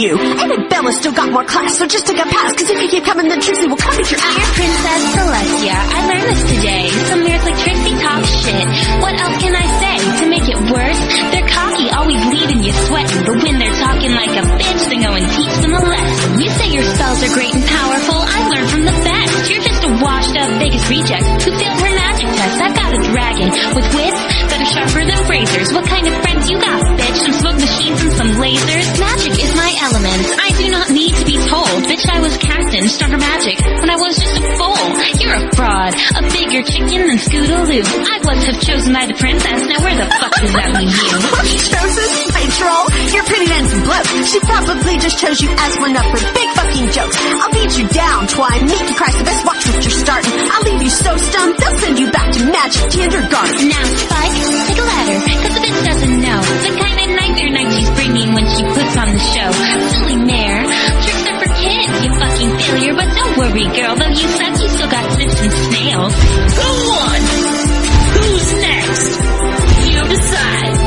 you. And Bella still got more class, so just take a pass. Cause if you keep coming, then Trixie will come at your Dear ass. Princess Celestia, I learned this today. Some nerds like Trixie talk shit. What else can I say? To make it worse, they're cocky, always leaving you sweating. But when they're talking like a bitch, then go and teach them a lesson. You say your spells are great and powerful. I learned from the best. You're just a washed up Vegas reject who failed her magic test. I've got a dragon with wits that are sharper than razors. What kind of Magic when I was just a fool. You're a fraud, a bigger chicken than Scootaloo. I was have chosen by the princess. Now where the fuck does that leave you? Chosen by troll? You're pretty dancing bloke. She probably just chose you as one of her big fucking jokes. I'll beat you down, twine. Make you cry, so best watch what you're starting. I'll leave you so stunned, they'll send you back to magic kindergarten. Now, Spike, take a ladder, cause the bitch doesn't know the kind of nightmare night she's bringing when she puts on the show. Silly mare, tricks are for kids, you fucking failure, but don't worry, girl, though you suck, you still got zips and snails. Who won? Who's next? You decide.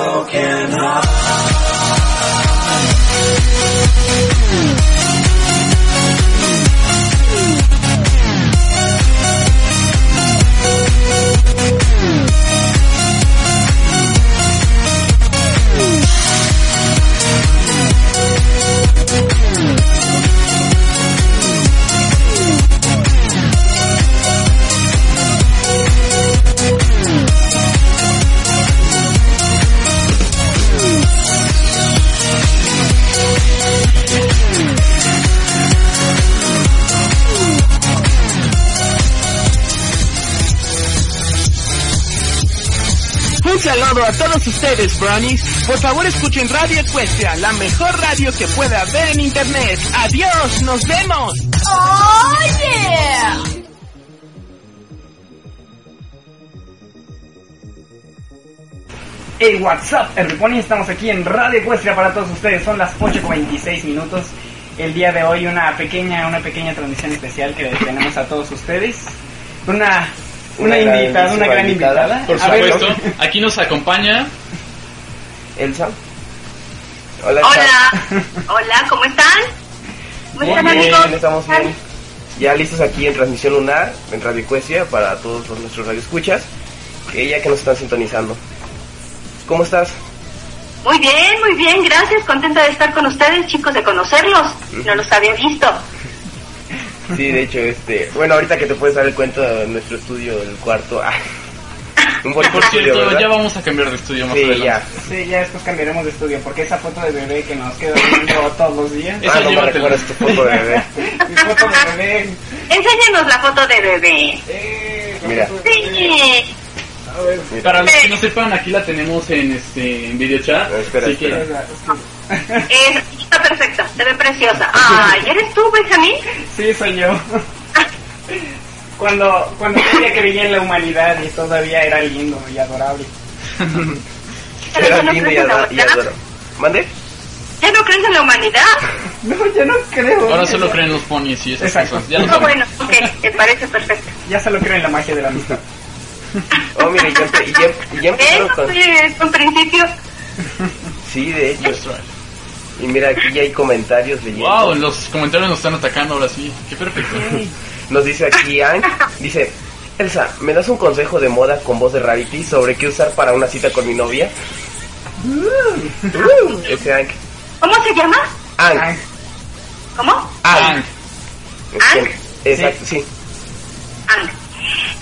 Broken heart? Saludo a todos ustedes, Brownies. Por favor, escuchen Radio Ecuestria, la mejor radio que puede haber en Internet. Adiós, nos vemos. Oh yeah! Hey, what's up, everybody? Estamos aquí en Radio Ecuestria para todos ustedes. Son las 8.26 minutos. El día de hoy una pequeña, una pequeña transmisión especial que tenemos a todos ustedes. Una, una, Una invitada, una gran invitada. invitada. Por ver, supuesto, aquí nos acompaña Elsa. Hola, Hola, hola, ¿cómo están? ¿Cómo Muy están bien, amigos? estamos bien. Ya listos aquí en transmisión lunar, en Radio Ecuestria, para todos los- nuestros radioescuchas, que ya que nos están sintonizando. ¿Cómo estás? Muy bien, muy bien, gracias, contenta de estar con ustedes, chicos, de conocerlos. No los había visto. Sí, de hecho, este, bueno, ahorita que te puedes dar el cuento de nuestro estudio, el cuarto, ah, un bonito Por estudio, cierto, ¿verdad? ya vamos a cambiar de estudio más Sí, adelante. ya. Sí, ya después cambiaremos de estudio porque esa foto de bebé que nos queda viendo todos los días. Esa Ah, no me recuerdas tu foto de bebé. Mi foto de bebé. Enséñanos la foto de bebé. Eh, Mira. Sí. A ver, Para los que no sepan, aquí la tenemos en este en video chat. Espera, así que- Es- está perfecta, se ve preciosa. Ay, ¿eres tú, Benjamín? Sí, soy yo. Cuando, cuando creía que veía en la humanidad y todavía era lindo y adorable. Pero Era ya no lindo y crees en la ador- y humanidad. adoro. ¿Mande? ¿Ya no crees en la humanidad? No, yo no creo. Ahora solo creen los ponies y esas Exacto. cosas. Ya lo Ah, saben. bueno, ok, me parece perfecto. Ya solo creo en la magia de la amistad. Oh, mire, ya, ya, ya empezaron Eso con... fue un principio. Sí, de hecho. Y mira, aquí ya hay comentarios leyendo. Wow, los comentarios nos están atacando ahora sí. Qué perfecto. Nos dice aquí Ang, dice, Elsa, ¿me das un consejo de moda con voz de Rarity sobre qué usar para una cita con mi novia? Uh, ese Ang. ¿Cómo se llama? Ang. ¿Cómo? Ang. Ang. Exacto, sí. Ang.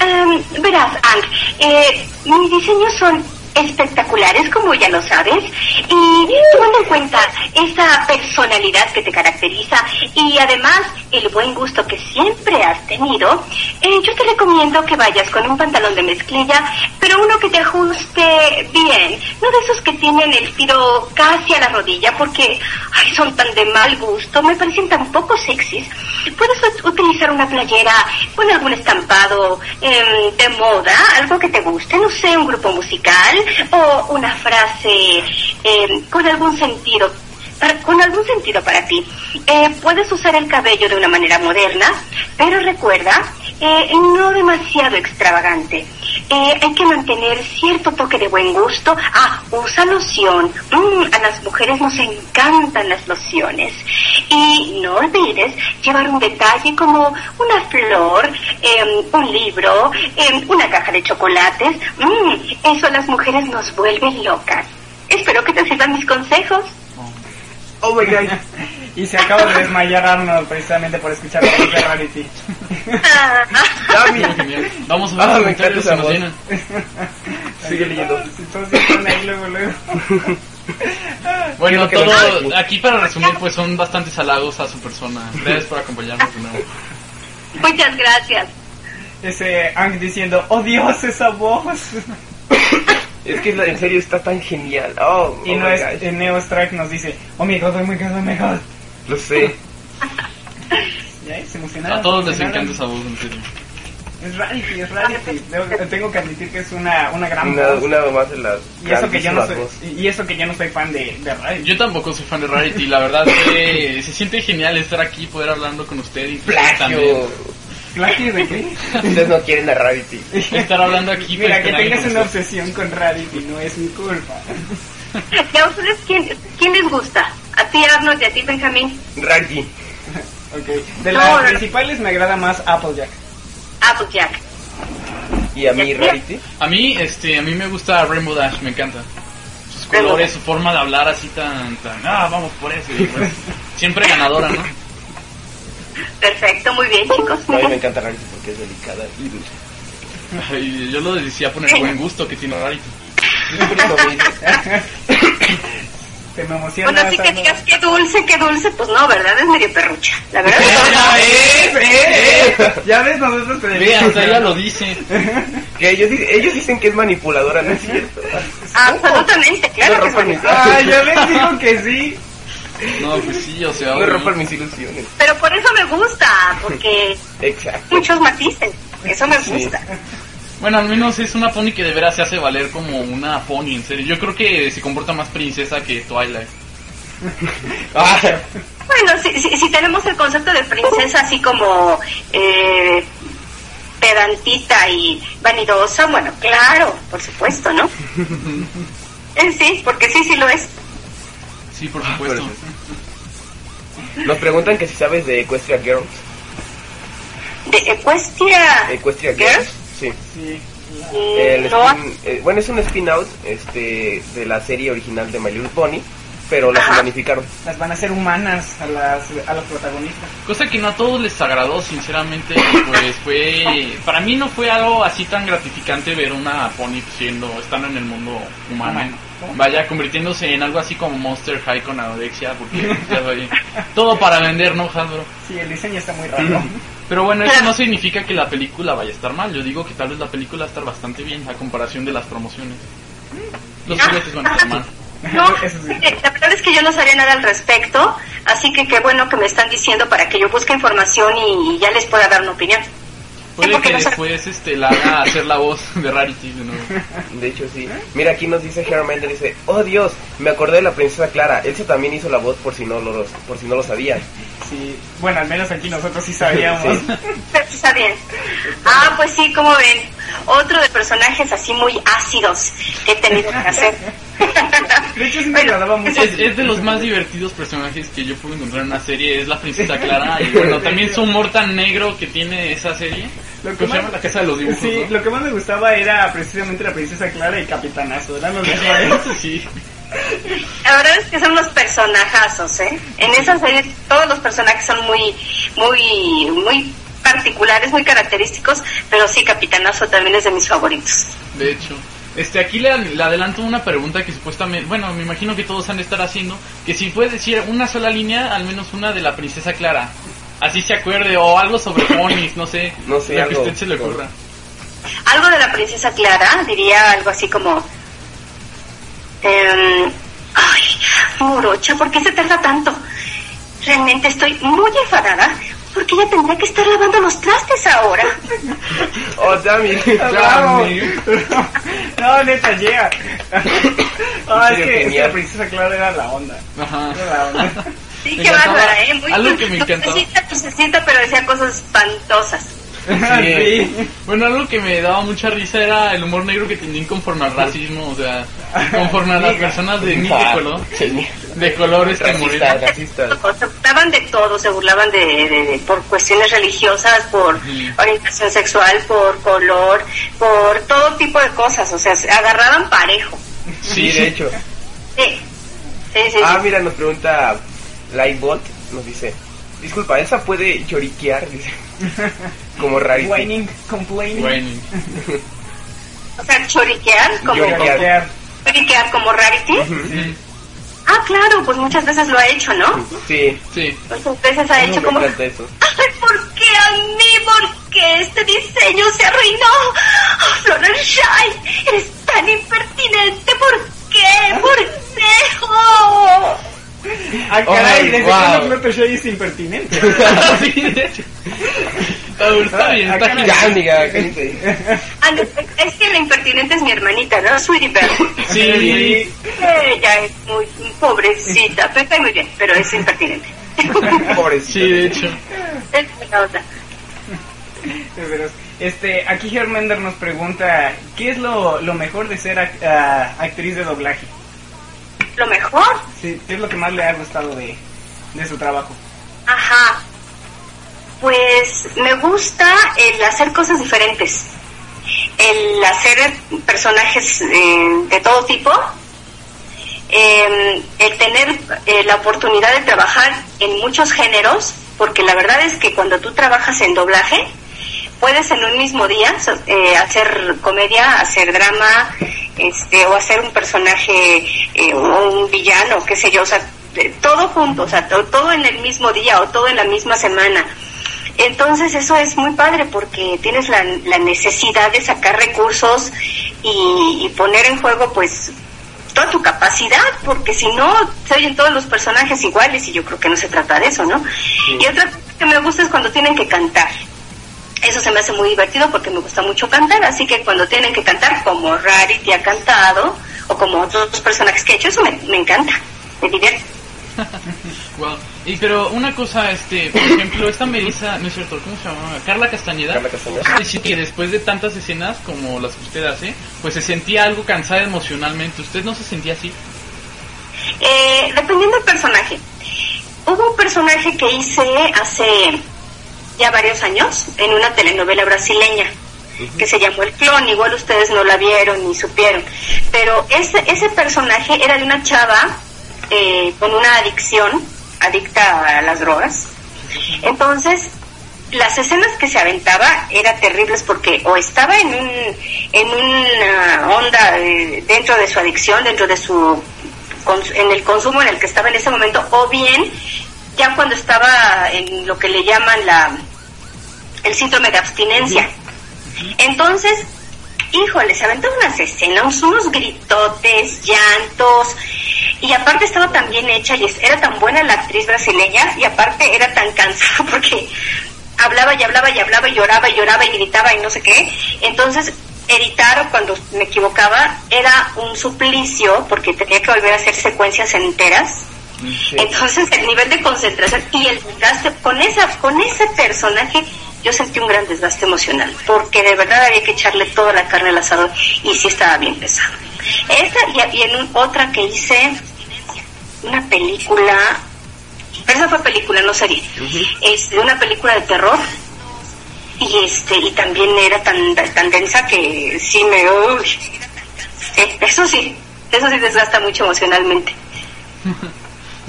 Em, verás, Ang, eh, mis diseños son espectaculares, como ya lo sabes, y tomando en cuenta esa personalidad que te caracteriza y además el buen gusto que siempre has tenido, eh, yo te recomiendo que vayas con un pantalón de mezclilla, pero uno que te ajuste bien, no de esos que tienen el tiro casi a la rodilla, porque ay, son tan de mal gusto, me parecen tan poco sexys. Puedes ut- utilizar una playera con algún estampado em, de moda, algo que te guste, no sé, un grupo musical o una frase em, con algún sentido. Para- con algún sentido para ti. Eh, puedes usar el cabello de una manera moderna, pero recuerda, eh, no demasiado extravagante. Eh, hay que mantener cierto toque de buen gusto. Ah, usa loción. Mm, a las mujeres nos encantan las lociones. Y no olvides llevar un detalle como una flor, em, un libro, em, una caja de chocolates. Mm, eso a las mujeres nos vuelve locas. Espero que te sirvan mis consejos. Oh my god. Y se acaba de desmayar Arnold precisamente por escuchar la voz de Rarity. Vamos a ver Ah, los me encanta comentarios esa que nos voz. llenan. Sigue leyendo. Entonces están ahí luego, luego. Bueno, todo aquí para resumir, pues son bastantes halagos a su persona. Gracias por acompañarnos de nuevo. Muchas gracias. Ese Ang diciendo, oh Dios, esa voz. Es que en serio está tan genial. Oh, Y oh no es, God. eh, Neo Strike nos dice, oh my god, oh my god, oh my god. Lo sé. Ya, se emocionaron. A todos les se encanta esa voz, en serio. Es Rarity, es Rarity. Debo- Tengo que admitir que es una, una gran Una, voz. una más de las Y eso que yo no soy, y eso que yo no soy fan de, de Rarity. Yo tampoco soy fan de Rarity, la verdad que se siente genial estar aquí, poder hablando con usted y Plagio. ¿Plagio de qué? Ustedes no quieren a Rarity. Estar hablando aquí Mira, pues, que tengas una obsesión con Rarity no es mi culpa. ¿Y a ustedes quién, quién les gusta? ¿A ti Arnold y a ti Benjamín? Rarity. Ok. De las no, no. principales me agrada más Applejack. Applejack. Y a mí Rarity. A mí, este, a mí me gusta Rainbow Dash, me encanta. Sus colores, su forma de hablar así tan, tan, ah, vamos por eso. y pues, siempre ganadora, ¿no? Perfecto, muy bien chicos. No, a mí me encanta Rarity porque es delicada y dulce. Ay, yo lo decía por el buen gusto que tiene Rarity. Te me emociona. Bueno, así que digas qué dulce, qué dulce, pues no, ¿verdad? Es medio perrucha. La verdad. Ya ves, eh, eh. Ya ves, nosotros te Ve, hasta ella lo dice. Que ellos, ellos dicen que es manipuladora, ¿no es cierto? Absolutamente, claro que es bonito. Ah, ya ves, digo que sí. No, pues sí, o sea, obvio. rompan mis ilusiones. Pero por eso me gusta, porque Exacto. muchos matices. Eso me Sí. gusta. Bueno, al menos es una pony que de veras se hace valer como una pony, en serio. Yo creo que se comporta más princesa que Twilight. Ah, Bueno, si, si, si tenemos el concepto de princesa así como eh, pedantita y vanidosa, bueno, claro, por supuesto, ¿no? Eh, sí, porque sí, sí lo es. Sí, por supuesto. Nos preguntan que si sabes de Equestria Girls. De Equestria Equestria Girls. Girls. Sí. Sí. mm, El no, spin- eh, bueno, es un spin-out este, de la serie original de My Little Pony, pero las humanificaron. Las van a hacer humanas a las, a los protagonistas. Cosa que no a todos les agradó, sinceramente, pues fue... Para mí no fue algo así tan gratificante ver una pony siendo, estando en el mundo humano. Humano. Vaya, convirtiéndose en algo así como Monster High con anorexia, porque ya todo para vender, ¿no, Hasbro? Sí, el diseño está muy raro. Pero bueno, eso no significa que la película vaya a estar mal. Yo digo que tal vez la película va a estar bastante bien a comparación de las promociones. Los juguetes van a estar mal. no, Eso sí. eh, la verdad es que yo no sabía nada al respecto, así que qué bueno que me están diciendo para que yo busque información y ya les pueda dar una opinión. Puede que después este, la haga hacer la voz de Rarity de nuevo. De hecho, sí. Mira, aquí nos dice Herman, dice, oh Dios, me acordé de la princesa Clara. Elsa también hizo la voz por si no lo, por si no lo sabían. Sí. Bueno, al menos aquí nosotros sí sabíamos. Sí. Pero está bien. Ah, pues sí, como ven, otro de personajes así muy ácidos que he tenido que hacer. De hecho sí me agradaba mucho. Es, es de los más divertidos personajes que yo pude encontrar en una serie, es la princesa Clara. Y bueno, también su humor tan negro que tiene esa serie. Lo ¿Cómo se llama? La casa de los dibujos. Sí, ¿no? lo que más me gustaba era precisamente la princesa Clara y Capitanazo. Eran los mejores. sí. La verdad es que son unos personajazos, ¿eh? En esa serie todos los personajes son muy, muy, muy particulares, muy característicos, pero sí, Capitanazo también es de mis favoritos. De hecho. Este, aquí le, le adelanto una pregunta que supuestamente, bueno, me imagino que todos han de estar haciendo, que si puede decir una sola línea, al menos una de la princesa Clara. Así se acuerde, o algo sobre ponis, no sé, No sé, lo que a algo usted se le ocurra. Algo de la princesa Clara, diría algo así como... em, ay, morocha, ¿por qué se tarda tanto? Realmente estoy muy enfadada porque ella tendría que estar lavando los trastes ahora. Oh, Dami. Dami. No, neta, llega. Ah, es que, es que la princesa Clara era la onda. Ajá. Era la onda. Sí, Me qué bárbara, ¿eh? Muy Algo que me encantaba. dulcecita, dulcecita, pero decía cosas espantosas. Sí. Bueno, algo que me daba mucha risa era el humor negro que tenían conforme al racismo, o sea, conforme a las personas de, ni de color, de colores que racista. Se burlaban de todo, se burlaban de, de- de- por cuestiones religiosas, por Ujú. orientación sexual, por color, por todo tipo de cosas, o sea, se agarraban parejo. Sí, de hecho. Sí, sí, sí. Ah, sí. mira, nos pregunta Lightbot, nos dice, disculpa, ¿esa puede lloriquear? Dice, como rarito. Whining, complaining. Bueno, O sea, choriquear como, Lloriquear. choriquear como rarity. sí, Ah, claro, pues muchas veces lo ha hecho, ¿no? Sí, sí. Muchas veces ha hecho como... eso. Ay, ¿por qué a mí? ¿Por qué este diseño se arruinó? Oh, Fluttershy, eres tan impertinente. ¿Por qué? ¿Por qué? Oh. Ah, caray, Ay, desde wow. cuando Fluttershy es impertinente. Sí, de hecho. Está, bien, está. Ya, amiga. Ah, no, es que la impertinente es mi hermanita, ¿no? Sweetie Bear. Sí, Ella es muy pobrecita, pero está muy bien, pero es impertinente. Pobrecito. sí, de hecho. es. De veras. Este, aquí Hermender nos pregunta, ¿qué es lo, lo mejor de ser ac- ah, actriz de doblaje? Lo mejor, Sí, ¿Qué es lo que más le ha gustado de, de su trabajo? ajá. Pues me gusta el hacer cosas diferentes. El hacer personajes eh, de todo tipo. eh, el tener eh, la oportunidad de trabajar en muchos géneros, porque la verdad es que cuando tú trabajas en doblaje, puedes en un mismo día eh, hacer comedia, hacer drama, este, o hacer un personaje eh, o un villano, qué sé yo, o sea, todo junto, o sea, to- todo en el mismo día o todo en la misma semana. Entonces eso es muy padre porque tienes la, la necesidad de sacar recursos y, y poner en juego pues toda tu capacidad, porque si no se oyen todos los personajes iguales y yo creo que no se trata de eso, ¿no? Y otra cosa que me gusta es cuando tienen que cantar. Eso se me hace muy divertido porque me gusta mucho cantar, así que cuando tienen que cantar como Rarity ha cantado o como otros personajes que he hecho, eso me, me encanta, me divierte. Wow. Y pero una cosa, este, por ejemplo, esta Melissa, no es cierto, ¿cómo se llama? Carla Castañeda. Carla Castañeda. Que después de tantas escenas como las que usted hace, pues se sentía algo cansada emocionalmente. ¿Usted no se sentía así? Eh, dependiendo del personaje. Hubo un personaje que hice hace ya varios años en una telenovela brasileña que se llamó El Clon, igual ustedes no la vieron ni supieron, pero ese, ese personaje era de una chava eh, con una adicción, adicta a las drogas. Entonces, las escenas que se aventaba eran terribles porque o estaba en un en una onda eh, dentro de su adicción, dentro de su en el consumo en el que estaba en ese momento, o bien ya cuando estaba en lo que le llaman la el síndrome de abstinencia. Entonces, híjole, se aventó unas escenas, unos gritotes, llantos, y aparte estaba tan bien hecha y era tan buena la actriz brasileña, y aparte era tan cansada porque hablaba y hablaba y hablaba y lloraba y lloraba y gritaba y no sé qué. Entonces, editar cuando me equivocaba era un suplicio porque tenía que volver a hacer secuencias enteras. Entonces el nivel de concentración y el desgaste con esa con ese personaje yo sentí un gran desgaste emocional porque de verdad había que echarle toda la carne al asador y sí estaba bien pesado. Esa y, y en un- otra que hice, una película, pero esa fue película, no serie, es de una película de terror y este y también era tan tan densa que sí me uy. Sí, eso sí, eso sí desgasta mucho emocionalmente.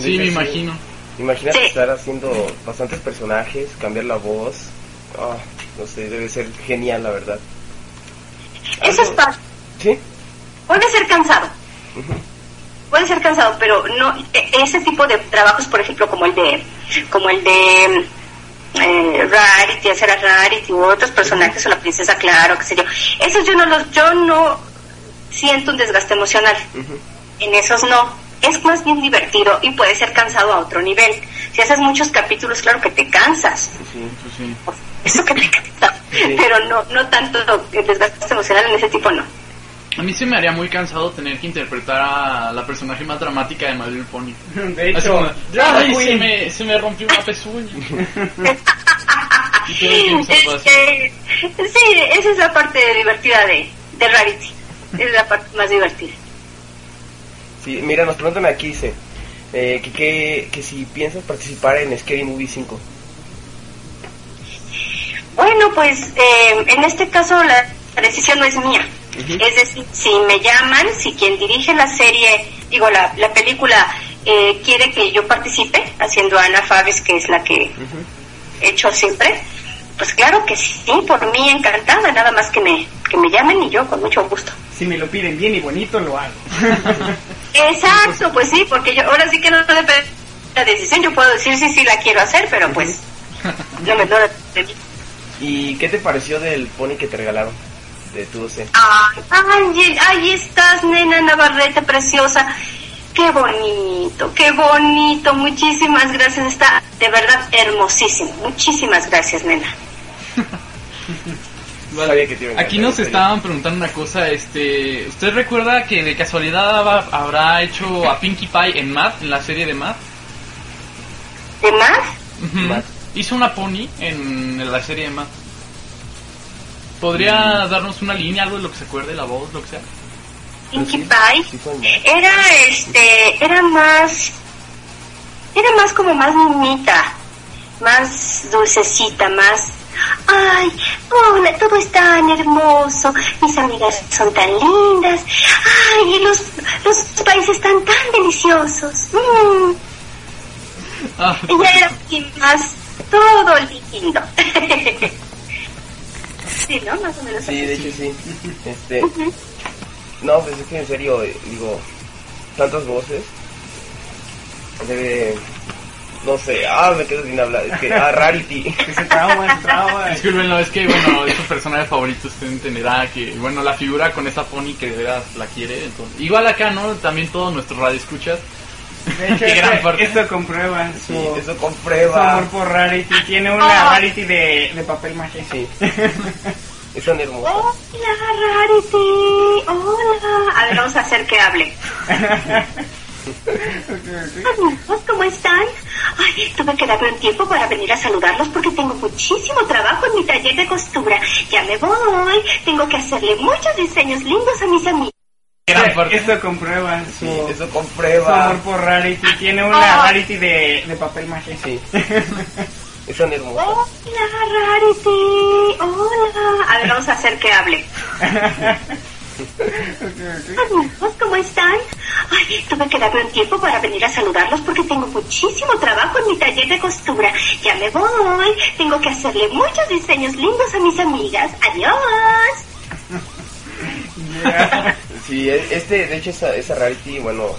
Sí, me imagino. Imagínate Sí. estar haciendo bastantes personajes, cambiar la voz. Ah, no sé, debe ser genial, la verdad. Eso es parte. ¿Sí? Puede ser cansado. Puede ser cansado, pero no e- ese tipo de trabajos, por ejemplo, como el de como el de eh, Rarity, hacer a Rarity u otros personajes o la princesa Claro, qué sé yo. Esos yo no los yo no siento un desgaste emocional. En esos no. Es más bien divertido y puede ser cansado a otro nivel. Si haces muchos capítulos, claro que te cansas. Pues sí. Eso que te cansa. Pero no no tanto el desgaste emocional en ese tipo no. A mí se me haría muy cansado tener que interpretar a la personaje más dramática de Little Pony. De hecho, como, "Ay, se Queen". me, se me rompió una pezuña. y sí, esa es la parte divertida de, de Rarity. Es la parte más divertida. Sí, mira, nos preguntan aquí, dice, eh, que, que, que si piensas participar en Scary Movie 5. Bueno, pues eh, en este caso la decisión no es mía. Es decir, si me llaman, si quien dirige la serie, digo, la, la película, eh, quiere que yo participe, haciendo a Ana Faves, que es la que he hecho siempre, pues claro que sí, por mí encantada, nada más que me, que me llamen y yo con mucho gusto. Si me lo piden bien y bonito, lo hago. Exacto, pues sí, porque yo ahora sí que no depende de la decisión, yo puedo decir sí, sí la quiero hacer, pero pues no me no depende de mí. ¿Y qué te pareció del pony que te regalaron? De tu docen. Ay, ay, ahí estás, nena Navarrete preciosa. Qué bonito, qué bonito. Muchísimas gracias. Está de verdad hermosísimo. Muchísimas gracias, nena. Aquí nos esta estaban preguntando una cosa, este, ¿usted recuerda que de casualidad haba- habrá hecho a Pinkie Pie en Math, en la serie de Math? ¿De? Ujú. Hizo una pony en la serie de Math. ¿Podría darnos una línea, algo de lo que se acuerde, la voz, lo que sea? Pinkie Pie. Era este, era más, era más como más niñita, más dulcecita, más. Ay, hola, todo es tan hermoso, mis amigas son tan lindas, ay, y los, los países están tan deliciosos. Mm. Ah, Ella era más todo lindo. sí, ¿no? Más o menos Sí, así. de hecho sí. Este, no, pues es que en serio, eh, digo, tantas voces. Debe, no sé, ah, me quedo sin hablar. Es que, ah, Rarity. se trauma, se trauma. Disculpenlo, es que, bueno, es su personaje favorito, usted entenderá que, bueno, la figura con esa pony que de veras la quiere, entonces, igual acá, ¿no? También todos nuestros radioescuchas. De hecho, Qué gran esto, parte. esto comprueba su, Sí, eso su comprueba. amor por Rarity. Tiene una Rarity de, de papel maché. Sí. Es tan hermosa. Hola, Rarity. Hola. A ver, vamos a hacer que hable. Amigos, ¿cómo están? Ay, tuve que darme un tiempo para venir a saludarlos porque tengo muchísimo trabajo en mi taller de costura. Ya me voy. Tengo que hacerle muchos diseños lindos a mis amigos. Esto comprueba su, eso su comprueba. amor por Rarity. Tiene una Rarity de, de papel maché. Sí. Es tan hermosa. Hola, Rarity. Hola. A ver, vamos a hacer que hable. Amigos, ¿cómo están? Ay, tuve que darme un tiempo para venir a saludarlos porque tengo muchísimo trabajo en mi taller de costura. Ya me voy. Tengo que hacerle muchos diseños lindos a mis amigas. Adiós. Sí, e- este, de hecho, esa, esa Rarity, bueno.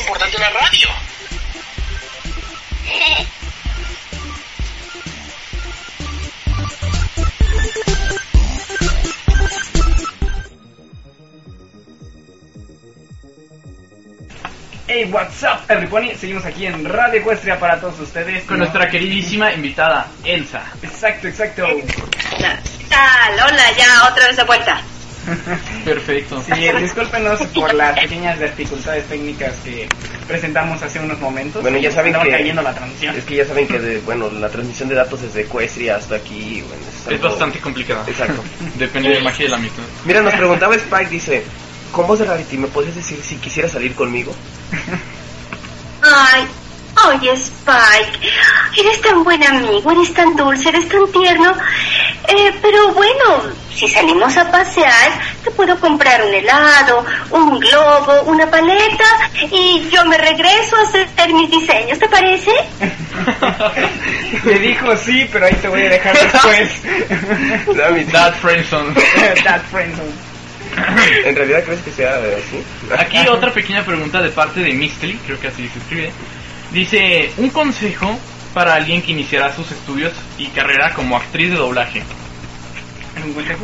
Importante la radio. Hey, what's up, Everybody? Seguimos aquí en Radio Ecuestria para todos ustedes. Con ¿no? nuestra queridísima invitada, Elsa. Exacto, exacto. Tal, hola, ya otra vez de vuelta. Perfecto. Sí, discúlpenos por las pequeñas dificultades técnicas que presentamos hace unos momentos. Bueno, ya saben que... cayendo la transmisión. Es que ya saben que, de- bueno, la transmisión de datos desde Ecuestria hasta aquí... Bueno, Es algo- bastante complicada. Exacto. Depende de la magia de la mitad. Mira, nos preguntaba Spike, dice... Con voz de Rarity, ¿me podrías decir si quisiera salir conmigo? Ay, oye Spike, eres tan buen amigo, eres tan dulce, eres tan tierno. Eh, pero bueno, si salimos a pasear, te puedo comprar un helado, un globo, una paleta y yo me regreso a hacer mis diseños, ¿te parece? Me dijo sí, pero ahí te voy a dejar después. That friendzone. That friendzone. ¿En realidad crees que sea así? Aquí otra pequeña pregunta de parte de Misty, creo que así se escribe. Dice, un consejo para alguien que iniciará sus estudios y carrera como actriz de doblaje.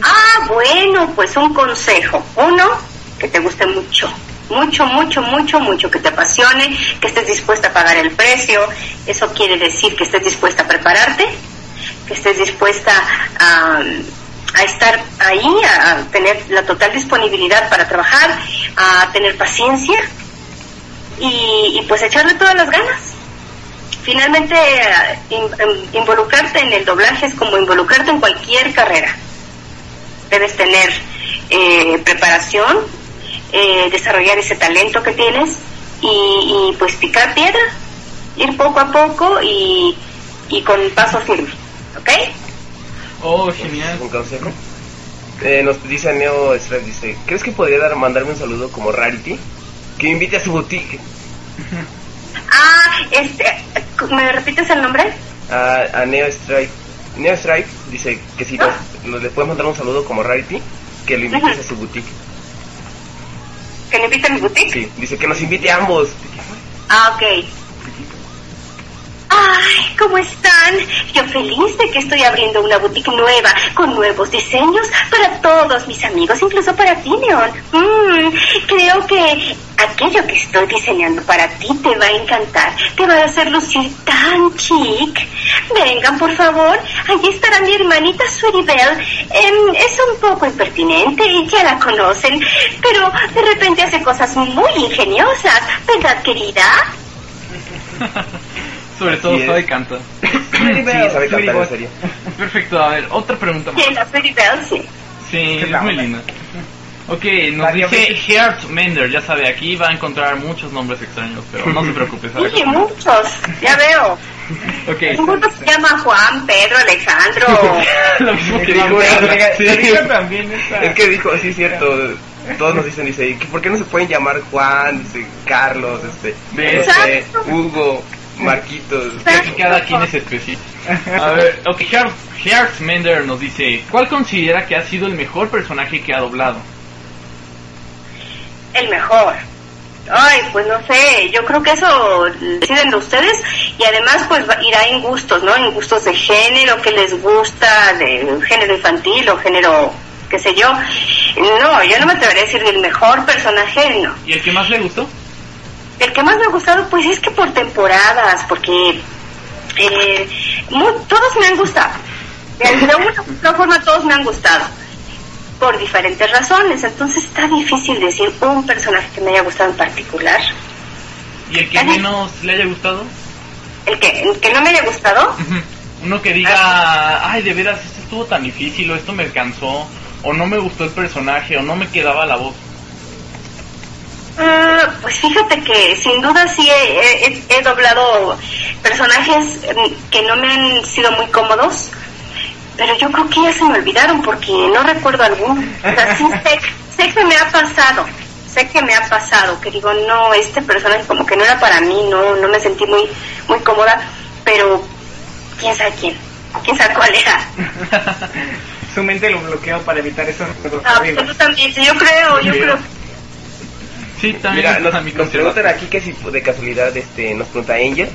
Ah, bueno, pues un consejo. Uno, que te guste mucho. Mucho, mucho, mucho, mucho, que te apasione, que estés dispuesta a pagar el precio. Eso quiere decir que estés dispuesta a prepararte, que estés dispuesta a, a estar ahí, a, a tener la total disponibilidad para trabajar, a tener paciencia y, y pues echarle todas las ganas. Finalmente, eh, in- em, involucrarte en el doblaje es como involucrarte en cualquier carrera debes tener eh, preparación, eh, desarrollar ese talento que tienes y, y, pues picar piedra, ir poco a poco y, y con paso firme, ¿ok? Oh, genial. ¿Un consejo? Eh, nos dice Neo Stripe, dice... ¿Crees que podría dar, mandarme un saludo como Rarity? Que invite a su boutique. Ah, este, ¿me repites el nombre? A, a Neo Stripe. Neo Stripe dice que si nos, nos- le puedes mandar un saludo como Rarity, que lo invites a su boutique. ¿Que me invite a mi boutique? Sí, dice que nos invite a ambos. Ah, ok. Ay, ¿cómo están? Yo feliz de que estoy abriendo una boutique nueva con nuevos diseños para todos mis amigos, incluso para ti, León. Mm, creo que aquello que estoy diseñando para ti te va a encantar. Te va a hacer lucir tan chic. Vengan, por favor. Allí estará mi hermanita Sweetie Belle. Em, es un poco impertinente y ya la conocen, pero de repente hace cosas muy ingeniosas, ¿verdad, querida? Sobre todo Sí, es. sabe cantar. Sí, sabe cantar en serio. Perfecto, a ver, otra pregunta más. Sí, la Sweetie Belle, sí. Sí, es muy linda. Ok, nos dice. Heart Mender, ya sabe, aquí va a encontrar muchos nombres extraños, pero no se preocupe, sabe cómo. muchos, ya veo. Ok, Seguro se llama Juan, Pedro, Alejandro. lo mismo que Dijo, sí. Sí. Es que dijo, sí, cierto. Todos nos dicen, dice, ¿que ¿por qué no se pueden llamar Juan, dice, Carlos, este, no sé. Hugo, Marquitos? Cada quien es específico. A ver, ok, Heart Mender nos dice, ¿cuál considera que ha sido el mejor personaje que ha doblado? El mejor. Ay, pues no sé, yo creo que eso deciden de ustedes y además pues va- irá en gustos, ¿no? En gustos de género, que les gusta, de género infantil o género, qué sé yo. No, yo no me atrevería a decir del mejor personaje, no. ¿Y el que más le gustó? El que más me ha gustado, pues es que por temporadas, porque eh, todos me han gustado. De una u otra forma, todos me han gustado. Por diferentes razones. Entonces está difícil decir un personaje que me haya gustado en particular. ¿Y el que menos le haya gustado? El que, el que no me haya gustado. Uno que diga, ay, de veras, esto estuvo tan difícil, o esto me cansó, o no me gustó el personaje, o no me quedaba la voz. Ah, pues fíjate que sin duda sí he, he- he doblado personajes mm, que no me han sido muy cómodos, pero yo creo que ya se me olvidaron porque no recuerdo alguno. O sea, sí sé, sé que me ha pasado, sé que me ha pasado, que digo, no, este personaje como que no era para mí, no, no me sentí muy, muy cómoda, pero quién sabe quién, quién sabe cuál era. Su mente lo bloqueó para evitar esos recuerdos. Absolutamente, yo creo, yo creo. Sí, también Mira, nos, mi nos preguntan aquí que si de casualidad, este, nos pregunta Angel,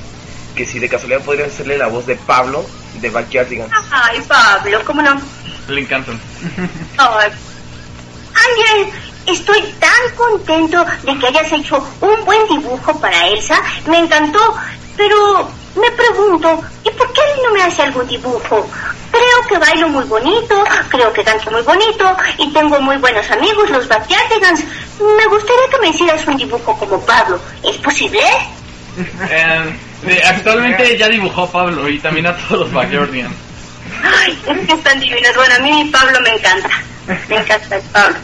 que si de casualidad podría hacerle la voz de Pablo de Backyardigans. Ay, Pablo, ¿cómo no? Le encantan. Ay, Ángel, estoy tan contento de que hayas hecho un buen dibujo para Elsa. Me encantó, pero me pregunto, ¿y por qué él no me hace algún dibujo? Creo que bailo muy bonito, creo que canto muy bonito y tengo muy buenos amigos, los Backyardigans. Me gustaría que me hicieras un dibujo como Pablo. ¿Es posible? Eh, de- actualmente ya dibujó a Pablo y también a todos los Backyardigans. Ay, están divinos. Bueno, a mí Pablo me encanta. Me encanta el Pablo.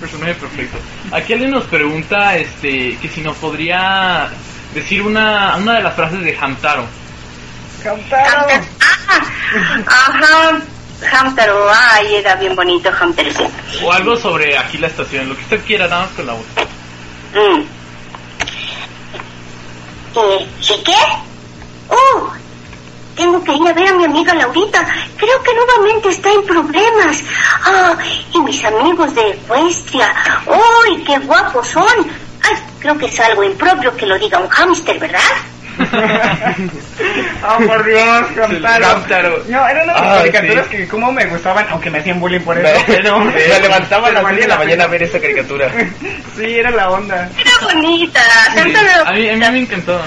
Personaje perfecto. Aquí alguien nos pregunta este que si nos podría decir una, una de las frases de Hamtaro. Hamtaro. Ah, ajá. Hamtaro, ay, era bien bonito Hamtaro, sí. O algo sobre aquí la estación, lo que usted quiera, nada más con la voz. Mm. Eh, ¿Sí qué? Oh, tengo que ir a ver a mi amiga Laurita. Creo que nuevamente está en problemas. Ah, y mis amigos de Ecuestria. ¡Uy, qué guapos son! Ay, creo que es algo impropio que lo diga un hámster, ¿verdad? Oh, por Dios. Hamtaro. No, eran las Ah, caricaturas sí. que como me gustaban, aunque me hacían bullying por eso, pero... me levantaba a las pero 10 de la mañana a ver esta caricatura. Sí, era la onda. Era bonita. Sí, a, mí, a mí me encantó.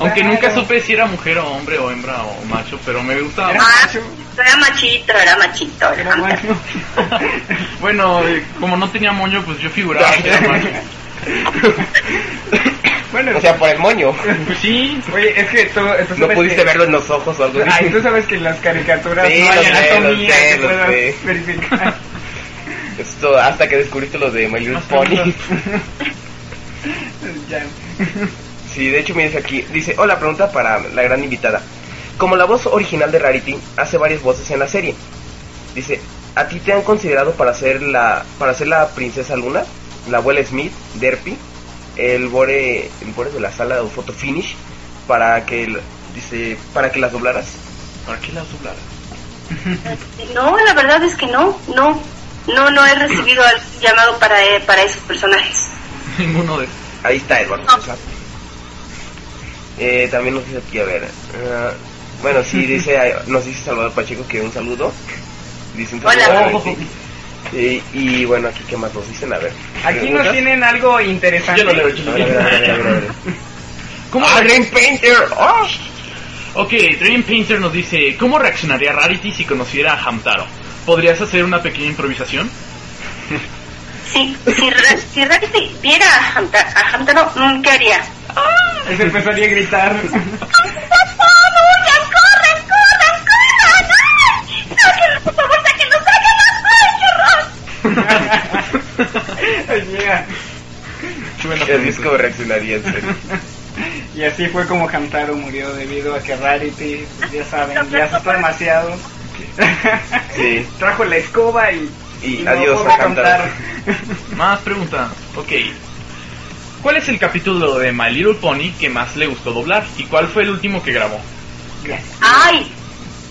Aunque nunca supe si era mujer o hombre o hembra o macho, pero me gustaba. Ah, era machito, era machito. Era bueno. Bueno, eh, como no tenía moño, pues yo figuraba que era macho. Bueno, O sea, por el moño. Pues sí, oye, es que tú, tú No pudiste que... verlo en los ojos o algo así. Ay, tú sabes que en las caricaturas Sí, no hay anatomía sé, que lo puedas sé. verificar. Esto, hasta que descubriste lo de My Little Pony. ya. Sí, de hecho me dice aquí, dice, hola, pregunta para la gran invitada. Como la voz original de Rarity hace varias voces en la serie, dice, ¿a ti te han considerado para ser la para ser la princesa Luna, la abuela Smith, Derpy, el bore, el bore de la sala de photo finish para que el- dice, para que las doblaras? ¿para qué la doblara? No, la verdad es que no, no, no, no he recibido el llamado para, eh, para esos personajes. Ninguno de Ahí está Eduardo. No. Eh, también nos dice aquí, a ver. ah, bueno, sí, dice, nos dice Salvador Pacheco que un saludo. Dice un saludo. Hola. Eh, y bueno, aquí qué más nos dicen, a ver. Aquí nos tienen algo interesante. Yo leo, ver. ¿Cómo ¡Ah, Green Painter! ¡Ah! Ok, Dream Painter nos dice, ¿cómo reaccionaría Rarity si conociera a Hamtaro? ¿Podrías hacer una pequeña improvisación? Sí, si, Ra- si Rarity viera a Hamta- a Hamtaro, mm, ¿qué haría? Y se empezaría a gritar. ¡Huyan, corren, corran, corran! ¡Ay! ¡Sáquenlo, por favor, sáquenlo, sáquenlo! ¡Ay, qué horror! Ay, yeah. Bueno, Y así es como reaccionaría en serio. Y así fue como Hamtaro murió debido a que Rarity, pues, ya saben, ya asustó demasiado. Sí. Trajo la escoba y... Y no adiós a Hamtaro. Más preguntas. Ok. ¿Cuál es el capítulo de My Little Pony que más le gustó doblar? ¿Y cuál fue el último que grabó? ¡Ay!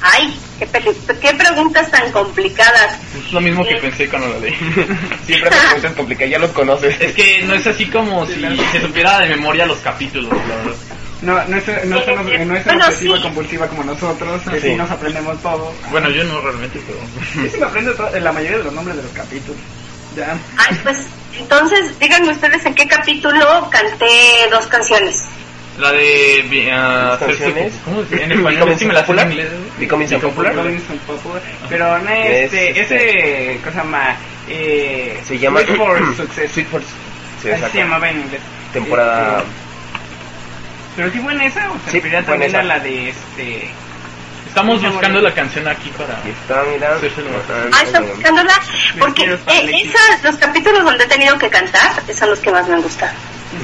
¡Ay! Qué, peli- qué preguntas tan complicadas! Es lo mismo que pensé cuando lo leí. Siempre me preguntas complicadas, ya los conoces. Es que no es así como si se supiera de memoria los capítulos, la verdad. No, no es, no es, no es, no es Bueno, obsesiva sí. compulsiva como nosotros, que sí. Sí. nos aprendemos todo. Bueno, yo no realmente, pero... Yo sí me aprendo to- la mayoría de los nombres de los capítulos. Ya. Ay, pues, entonces, díganme ustedes en qué capítulo canté dos canciones. La de... vi- ah, ¿Las canciones? ¿Cómo se En español, sí me la en inglés. Becoming popular. Pero no este, Es, ese, cosa más, eh, Se llama Wait for Success. Sweet for Así sí, exacto. se llamaba en inglés. Temporada. Este, pero sí fue en esa o se Sí, refería también a la de este. Estamos buscando la canción aquí para... Está, mira. Sí, sí, lo- Ah, ¿están buscándola? Porque eh, esas, los capítulos donde he tenido que cantar son los que más me han gustado.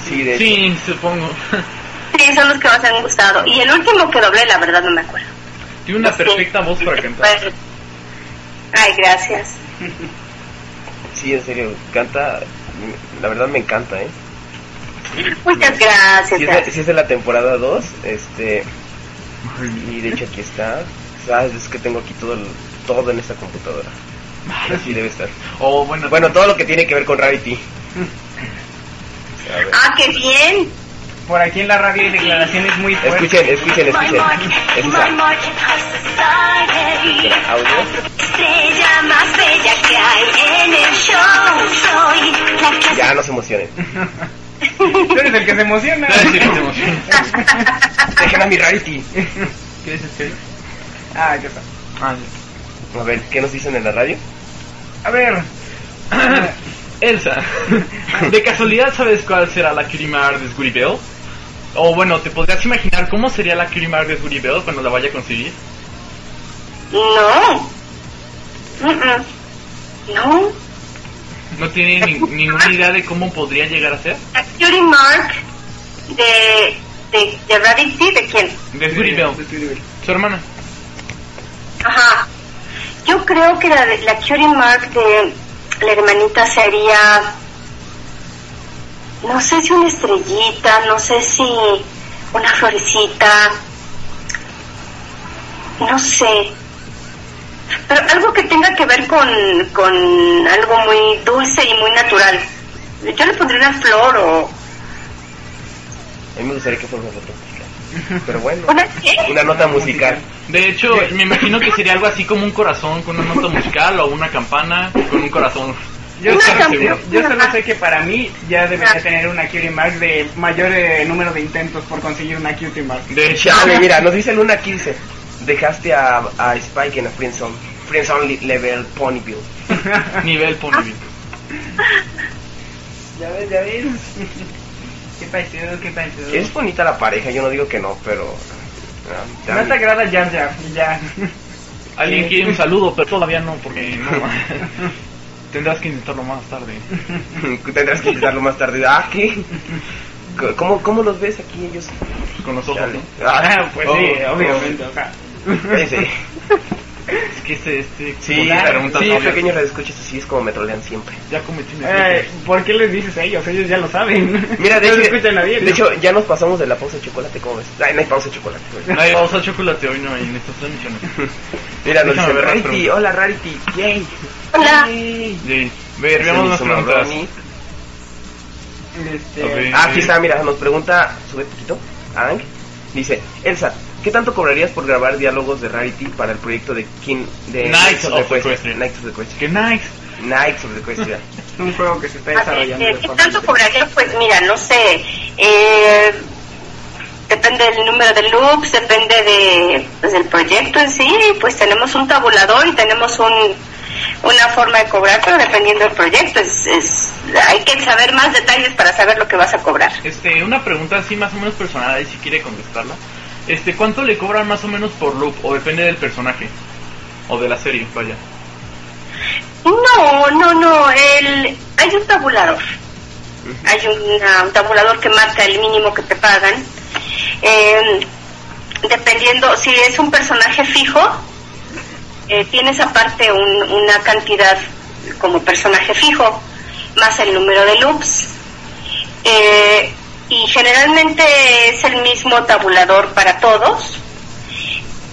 Sí, de hecho. Sí, supongo. Sí, son los que más me han gustado. Y el último que doblé, la verdad, no me acuerdo. Tiene una Sí. perfecta voz para cantar. Ay, gracias. Sí, en serio, canta, la verdad me encanta, ¿eh? Muchas gracias. Si es, de, gracias. si es de la temporada 2, este, y de hecho aquí está, sabes, es que tengo aquí todo, el- todo en esta computadora. Así debe estar. O bueno, Bueno, todo lo que tiene que ver con Rarity. A ver. Ah, qué bien. Por aquí en la radio hay declaraciones muy fuertes. Escuchen, escuchen, escuchen. Escucha, audio. Estrella más bella que hay en el show. Soy la Ya no se emocionen. Tú eres el que se emociona. Sí, sí, se emociona. Dejen a mi Rarity. ¿Qué dices, qué? Ah, ya está. Ah, A ver, ¿qué nos dicen en la radio? A ver. Elsa, ¿de casualidad sabes cuál será la Cutie Mark de Scooty Bell? O bueno, ¿te podrías imaginar cómo sería la Cutie Mark de Scooty Bell cuando la vaya a conseguir? No. No. ¿No tiene ni- ninguna idea de cómo podría llegar a ser? La Cutie Mark de, de, de Rarity, ¿de quién? De Scooty Bell, su hermana. Ajá. Yo creo que la, de- la Cutie Mark de la hermanita sería, no sé si una estrellita, no sé si una florecita, no sé. Pero algo que tenga que ver con, con algo muy dulce y muy natural. Yo le pondría una flor o... A mí me gustaría que fuera una nota musical. Pero bueno, ¿Una qué? una nota musical. De hecho, me imagino que sería algo así como un corazón con una nota musical o una campana con un corazón. Yo, Una solo- canción. yo- yo solo sé que para mí ya debería tener una cutie mark de mayor eh, número de intentos por conseguir una cutie mark. De Chale, mira, nos dice Luna aquí, dice, dejaste a, a Spike en la friendzone, friendzone level Ponyville. nivel Ponyville. Ya ves, ya ves. qué parecido, qué parecido. Es bonita la pareja, yo no digo que no, pero... ah, No te agrada Jar Jar, ya. Alguien quiere un saludo, pero todavía no, porque no. Tendrás que intentarlo más tarde. Tendrás que intentarlo más tarde. Ah, ¿qué? ¿Cómo, cómo los ves aquí ellos? Con los ojos, Chale. ¿no? Ah, pues oh, sí, obviamente. o sea. Cállense. Es que este, este, Sí, sí, pequeños redescuchas así es como me trolean siempre. Ya cometí Eh. ¿Por qué les dices a ellos? Ellos ya lo saben. Mira, de no hecho, escuchan nadie. de hecho, ya nos pasamos de la pausa de chocolate, ¿cómo ves? Ay, no hay pausa de chocolate. güey. Ay, vamos a chocolate hoy, no, en estas transmisiones. Mira, nos Déjame dice ver las Rarity, hola Rarity, yay. Hola. Ver, veamos preguntas. Ronnie. Este, Ok. Ah, aquí está, mira, nos pregunta, sube poquito, Ang. Dice, Elsa, ¿qué tanto cobrarías por grabar diálogos de Rarity para el proyecto de King de Knights of Equestria? Equestria. Knights of Equestria. ¡Qué nice! Knights of Equestria. Es un juego que se está ver, desarrollando. de ¿Qué tanto diferente. cobraría? Pues mira, no sé. Eh, depende del número de loops, depende de, pues, del proyecto en sí. Pues tenemos un tabulador y tenemos un, una forma de cobrar, pero dependiendo del proyecto. Es, es, hay que saber más detalles para saber lo que vas a cobrar. Este, una pregunta así más o menos personal, ahí si quiere contestarla. Este, ¿cuánto le cobran más o menos por loop? O depende del personaje. O de la serie, vaya. No, no, no. El, hay un tabulador. Hay una- un tabulador que marca el mínimo que te pagan. Eh, dependiendo, si es un personaje fijo, eh, tienes aparte un- una cantidad como personaje fijo, más el número de loops. Eh, y generalmente es el mismo tabulador para todos.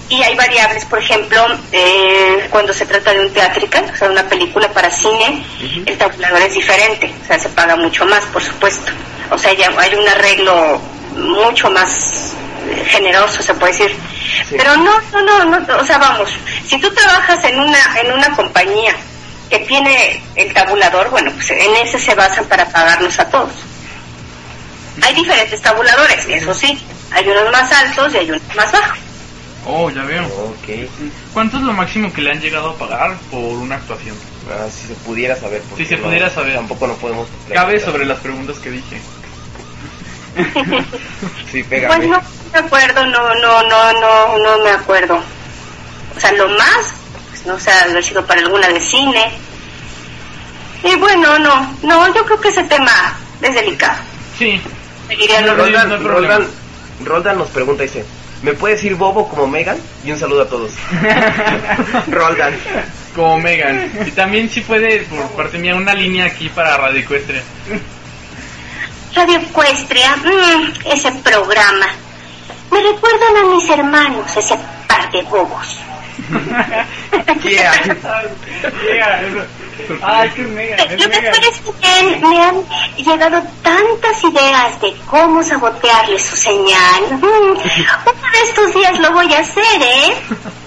Y hay variables, por ejemplo, eh, cuando se trata de un theatrical, o sea, una película para cine, el tabulador es diferente, o sea, se paga mucho más, por supuesto. O sea, ya hay un arreglo mucho más generoso, se puede decir. Pero no, no, no, no, o sea, vamos, si tú trabajas en una, en una compañía que tiene el tabulador, bueno, pues en ese se basan para pagarnos a todos. Hay diferentes tabuladores, eso sí, hay unos más altos y hay unos más bajos. Oh, ya veo. Ok. ¿Cuánto es lo máximo que le han llegado a pagar por una actuación? Ah, si se pudiera saber. Si se no- pudiera saber. Tampoco no podemos... Cabe sobre las preguntas que dije. Sí, pégame. Pues no me acuerdo, no, no, no, no, no me acuerdo. O sea, lo más, pues no sé, haber sido para alguna de cine. Y bueno, no, no, yo creo que ese tema es delicado. Sí. Seguiría no- Roldan, no Roldan nos pregunta, dice, ¿me puede decir Bobo como Megan? Y un saludo a todos. Roldan. Como Megan. Y también si puede, por parte mía, una línea aquí para Radio Ecuestria. Radio Ecuestria, mm, ese programa. Me recuerdan a mis hermanos, ese par de bobos. Yeah. Yeah. Ah, es que es mega, es Lo que mega. parece que me han llegado tantas ideas de cómo sabotearle su señal. Uno de estos días lo voy a hacer, ¿eh?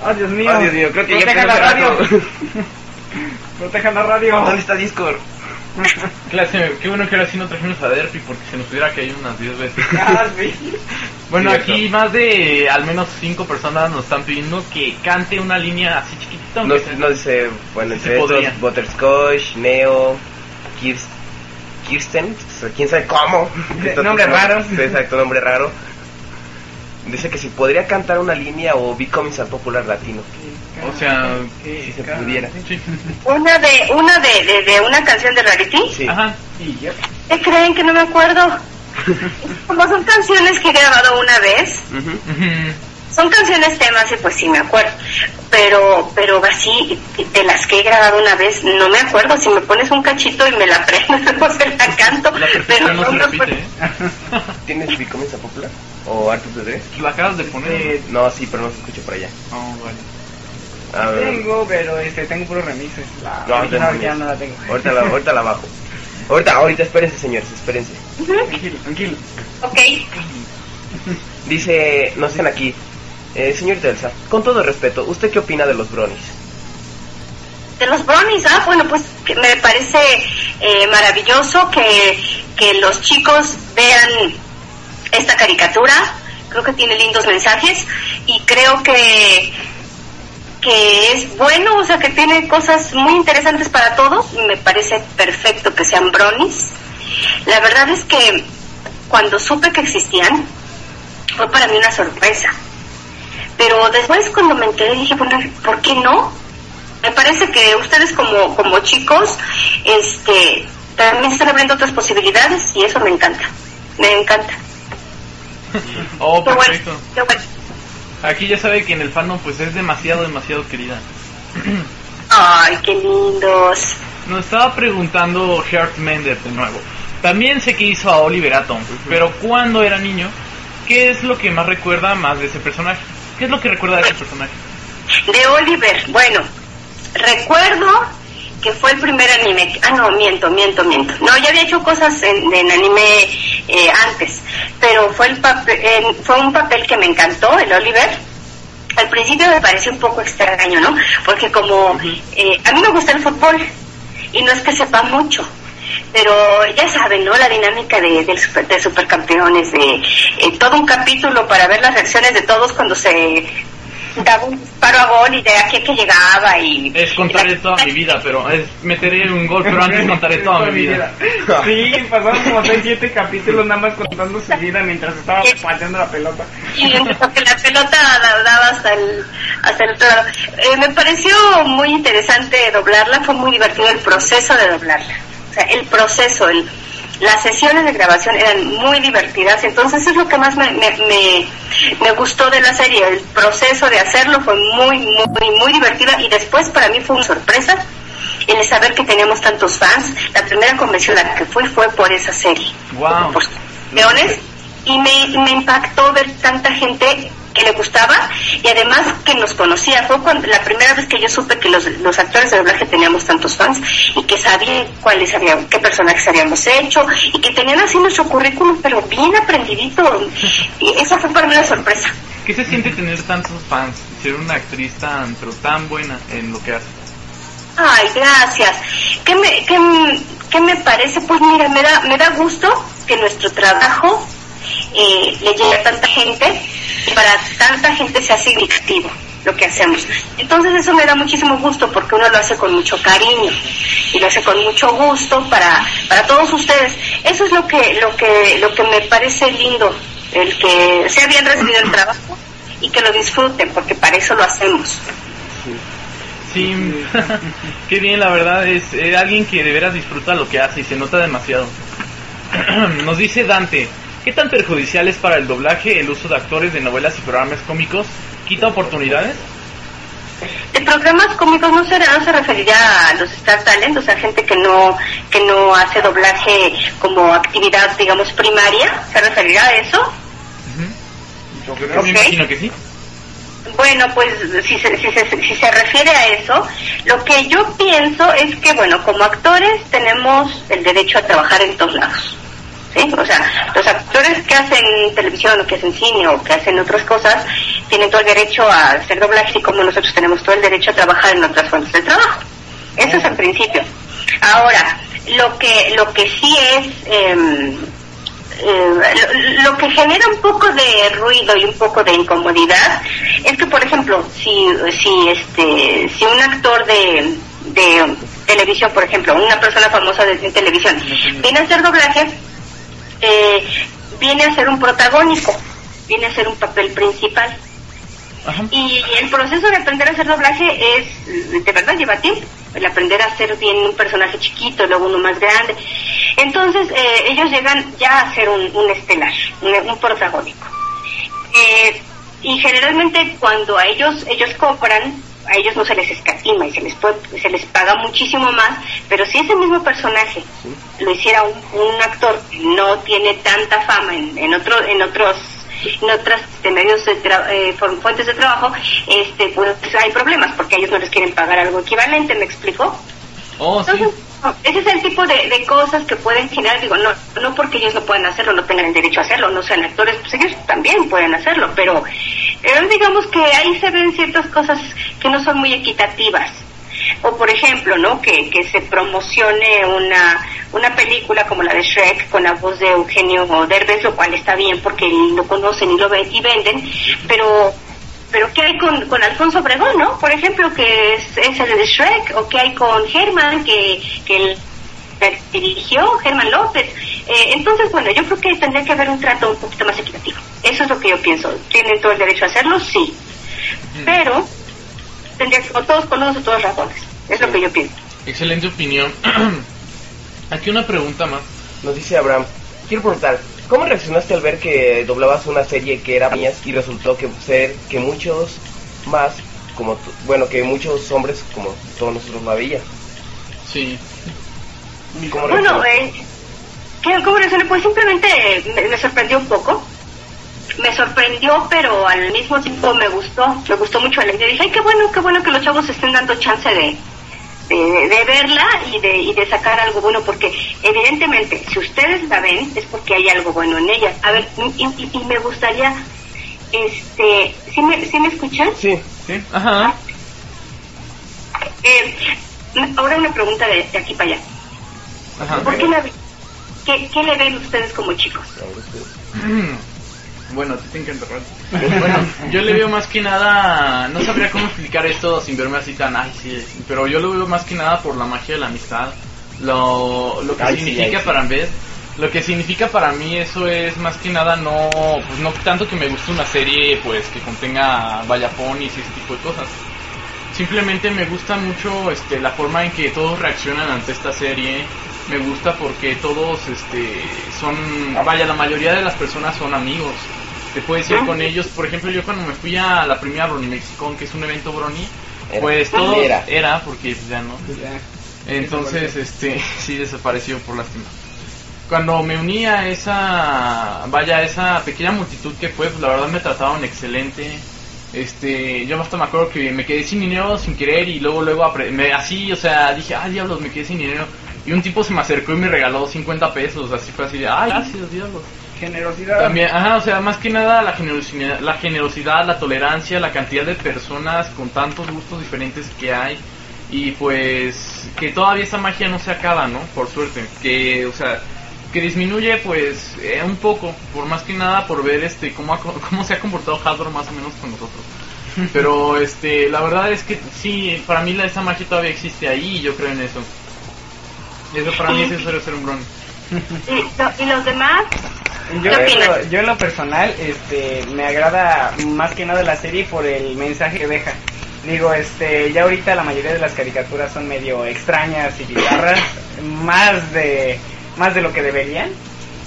Oh, Dios mío. Oh, Dios mío, creo que ya Protejan la radio. Protejan la radio. ¿Dónde está Discord? Clase, qué bueno que ahora sí no trajimos a Derpy porque se nos hubiera caído unas 10 veces. Ah, sí. Bueno, Cierto. aquí más de al menos 5 personas nos están pidiendo que cante una línea así chiquitita. Nos, sea. nos dice, bueno, Sí entre estos, Butterscotch, Neo, Kirst- Kirsten, sea, quién sabe cómo. Nombre raro. Sí, Exacto, nombre raro. Dice que si podría cantar una línea o Becoming al popular latino. O sea, Si se pudiera. sí. Una de, una de, de, de una canción de Rarity. Sí. Ajá. Y ya. ¿Qué creen que no me acuerdo? Como son canciones que he grabado una vez, Ujú. Ujú. son canciones temas y pues sí me acuerdo. Pero, pero así, de las que he grabado una vez, no me acuerdo. Si me pones un cachito y me la prendo, se la canto. La perfección no se me repite, acuerdo. ¿eh? ¿Tienes Becoming al popular? ¿O Arthur de Dres? La acabas de poner. No, sí, pero no se escucha por allá. Oh, vale. A ver, Tengo, pero este, tengo puros remixes. La No, original ya no la tengo. ahorita la, ahorita la bajo. Ahorita, ahorita, espérense, señores, espérense. Tranquilo, tranquilo. Ok. Dice, nos dicen aquí, eh, señorita Elsa, con todo respeto, ¿usted qué opina de los bronies? De los brownies, ah, bueno, pues me parece eh, maravilloso que, que los chicos vean esta caricatura. Creo que tiene lindos mensajes y creo que que es bueno, o sea, que tiene cosas muy interesantes para todos. Me parece perfecto que sean brownies. La verdad es que cuando supe que existían, fue para mí una sorpresa. Pero después cuando me enteré dije, bueno, ¿por qué no? Me parece que ustedes como, como chicos, este, también están abriendo otras posibilidades y eso me encanta. Me encanta. Oh, perfecto. Aquí ya sabe que en el fandom pues es demasiado, demasiado querida. Ay, qué lindos. Nos estaba preguntando Heart Mender de nuevo. También sé que hizo a Oliver Atom, pero cuando era niño, ¿qué es lo que más recuerda más de ese personaje? ¿Qué es lo que recuerda de ese personaje? De Oliver, bueno, recuerdo que fue el primer anime. Ah, no, miento, miento, miento. No, ya había hecho cosas en, en anime eh, antes, pero fue, el papel, eh, fue un papel que me encantó, el Oliver. Al principio me pareció un poco extraño, ¿no? Porque como eh, a mí me gusta el fútbol y no es que sepa mucho, pero ya saben, ¿no? La dinámica de, del super- de supercampeones, de eh, todo un capítulo para ver las reacciones de todos cuando se daba un disparo a gol y de aquí a que llegaba y... Es contaré toda mi vida, pero es meteré un gol, pero antes contaré toda mi vida. Sí, pasaron como 6, 7 capítulos nada más contando su vida mientras estaba pateando la pelota. y porque la pelota daba hasta el hasta el otro lado. Eh, me pareció muy interesante doblarla, fue muy divertido el proceso de doblarla. O sea, el proceso, el, las sesiones de grabación eran muy divertidas, entonces es lo que más me, me, me, me gustó de la serie, el proceso de hacerlo fue muy, muy, muy divertida y después para mí fue una sorpresa el saber que teníamos tantos fans. La primera convención a la que fui fue por esa serie Wow. por leones y me, me impactó ver tanta gente que le gustaba y además que nos conocía. Fue cuando, la primera vez que yo supe que los, los actores de doblaje teníamos tantos fans y que sabían cuáles habían, qué personajes habíamos hecho y que tenían así nuestro currículum pero bien aprendidito. Y esa fue para mí una sorpresa. ¿Qué se siente tener tantos fans? Ser una actriz tan, pero tan buena en lo que hace. Ay, gracias. ¿Qué me, qué, qué me parece? Pues mira, me da, me da gusto que nuestro trabajo eh, le llegue a tanta gente y para tanta gente sea significativo lo que hacemos. Entonces eso me da muchísimo gusto porque uno lo hace con mucho cariño y lo hace con mucho gusto para, para todos ustedes. Eso es lo que, lo que, lo que me parece lindo, el que sea bien recibido el trabajo y que lo disfruten porque para eso lo hacemos. Sí, qué bien, la verdad, es eh, alguien que de veras disfruta lo que hace y se nota demasiado. Nos dice Dante, ¿qué tan perjudicial es para el doblaje el uso de actores de novelas y programas cómicos? ¿Quita oportunidades? De programas cómicos no se, no se referirá a los Star Talent, o sea, gente que no que no hace doblaje como actividad, digamos, primaria, ¿se referirá a eso? Yo creo Ok. me imagino que sí. Bueno, pues si se, si, se, si se refiere a eso, lo que yo pienso es que, bueno, como actores tenemos el derecho a trabajar en todos lados. ¿Sí? O sea, los actores que hacen televisión o que hacen cine o que hacen otras cosas tienen todo el derecho a hacer doblaje, así como nosotros tenemos todo el derecho a trabajar en otras fuentes de trabajo. Eso es el principio. Ahora, lo que lo que sí es eh, lo, lo que genera un poco de ruido y un poco de incomodidad es que, por ejemplo, si, si, este, si un actor de, de televisión, por ejemplo, una persona famosa de, de televisión, viene a hacer doblaje, eh, viene a ser un protagónico, viene a ser un papel principal. Y el proceso de aprender a hacer doblaje es, de verdad, lleva tiempo. El aprender a hacer bien un personaje chiquito, luego uno más grande. Entonces, eh, ellos llegan ya a ser un, un estelar, un, un protagónico. Eh, y generalmente cuando a ellos, ellos cobran, a ellos no se les escatima y se les, puede- se les paga muchísimo más, pero si ese mismo personaje lo hiciera un, un actor que no tiene tanta fama en, en, otro, en otros en otras este, medios de tra- eh, fuentes de trabajo, este, pues hay problemas porque ellos no les quieren pagar algo equivalente, ¿me explico? Oh, sí. Entonces, ese es el tipo de, de cosas que pueden generar, digo, no, no porque ellos no puedan hacerlo, no tengan el derecho a hacerlo, no sean actores, pues ellos también pueden hacerlo, pero eh, digamos que ahí se ven ciertas cosas que no son muy equitativas. O por ejemplo, ¿no? Que, que se promocione una, una película como la de Shrek con la voz de Eugenio Derbez, lo cual está bien porque lo conocen y lo ven y venden, pero pero ¿qué hay con, con Alfonso Obregón, no? Por ejemplo, que es, es el de Shrek, o qué hay con Germán, que, que el dirigió Germán López. Eh, entonces, bueno, yo creo que tendría que haber un trato un poquito más equitativo. Eso es lo que yo pienso. ¿Tienen todo el derecho a hacerlo? Sí. Pero tendría que, o todos con o todos razones. Es lo que yo pienso. Excelente opinión. Aquí una pregunta más. Nos dice Abraham, quiero preguntar, ¿cómo reaccionaste al ver que doblabas una serie que era mías y resultó que ser que muchos más, como tú- bueno, que muchos hombres como todos nosotros la veían? Sí. ¿Cómo Bueno, eh, ¿qué, ¿cómo reaccioné? Pues simplemente me, me sorprendió un poco. Me sorprendió, pero al mismo tiempo me gustó. Me gustó mucho la idea. Dije, ay, qué bueno, qué bueno que los chavos estén dando chance de, de, de verla y de, y de sacar algo bueno, porque evidentemente, si ustedes la ven, es porque hay algo bueno en ella. A ver, y, y- y me gustaría, este, ¿sí me, ¿sí me escuchan? Sí. Sí. Ajá. Eh, ahora una pregunta de, de aquí para allá. Ajá. ¿Por qué, la, qué, qué le ven ustedes como chicos? Bueno, te tengo que enterrar. Bueno, yo le veo más que nada, no sabría cómo explicar esto sin verme así tan, ay, sí, pero yo lo veo más que nada por la magia de la amistad, lo, lo que Ay, sí, significa ay, para mí, lo que significa para mí eso es más que nada no, pues no tanto que me guste una serie pues que contenga vayaponis y ese tipo de cosas. Simplemente me gusta mucho este la forma en que todos reaccionan ante esta serie. Me gusta porque todos este son vaya la mayoría de las personas son amigos. Te puedes ir con ellos. Por ejemplo, yo cuando me fui a la primera Brony Mexicon, que es un evento Brony, Era. pues todos Era. era porque ya no. Entonces, este, sí desapareció por lástima. Cuando me uní a esa, vaya, a esa pequeña multitud que fue, pues la verdad me trataron excelente. Este, yo hasta me acuerdo que me quedé sin dinero sin querer y luego, luego, me, así, o sea, dije, ay, diablos, me quedé sin dinero. Y un tipo se me acercó y me regaló 50 pesos, así fue así de, ay, gracias, diablos. Generosidad. También, ajá, o sea, más que nada la generosidad, la generosidad, la tolerancia, la cantidad de personas con tantos gustos diferentes que hay y pues que todavía esa magia no se acaba, ¿no? Por suerte, que, o sea, que disminuye pues eh, un poco, por más que nada por ver este cómo, ha cómo se ha comportado Hasbro más o menos con nosotros. Pero este, la verdad es que sí, para mí la, esa magia todavía existe ahí y yo creo en eso. Eso para mí es necesario ser un Brony. ¿Y, lo- y los demás? Yo, yo en lo personal, este, me agrada más que nada la serie por el mensaje que deja. Digo, este, ya ahorita la mayoría de las caricaturas son medio extrañas y bizarras, más de, más de lo que deberían.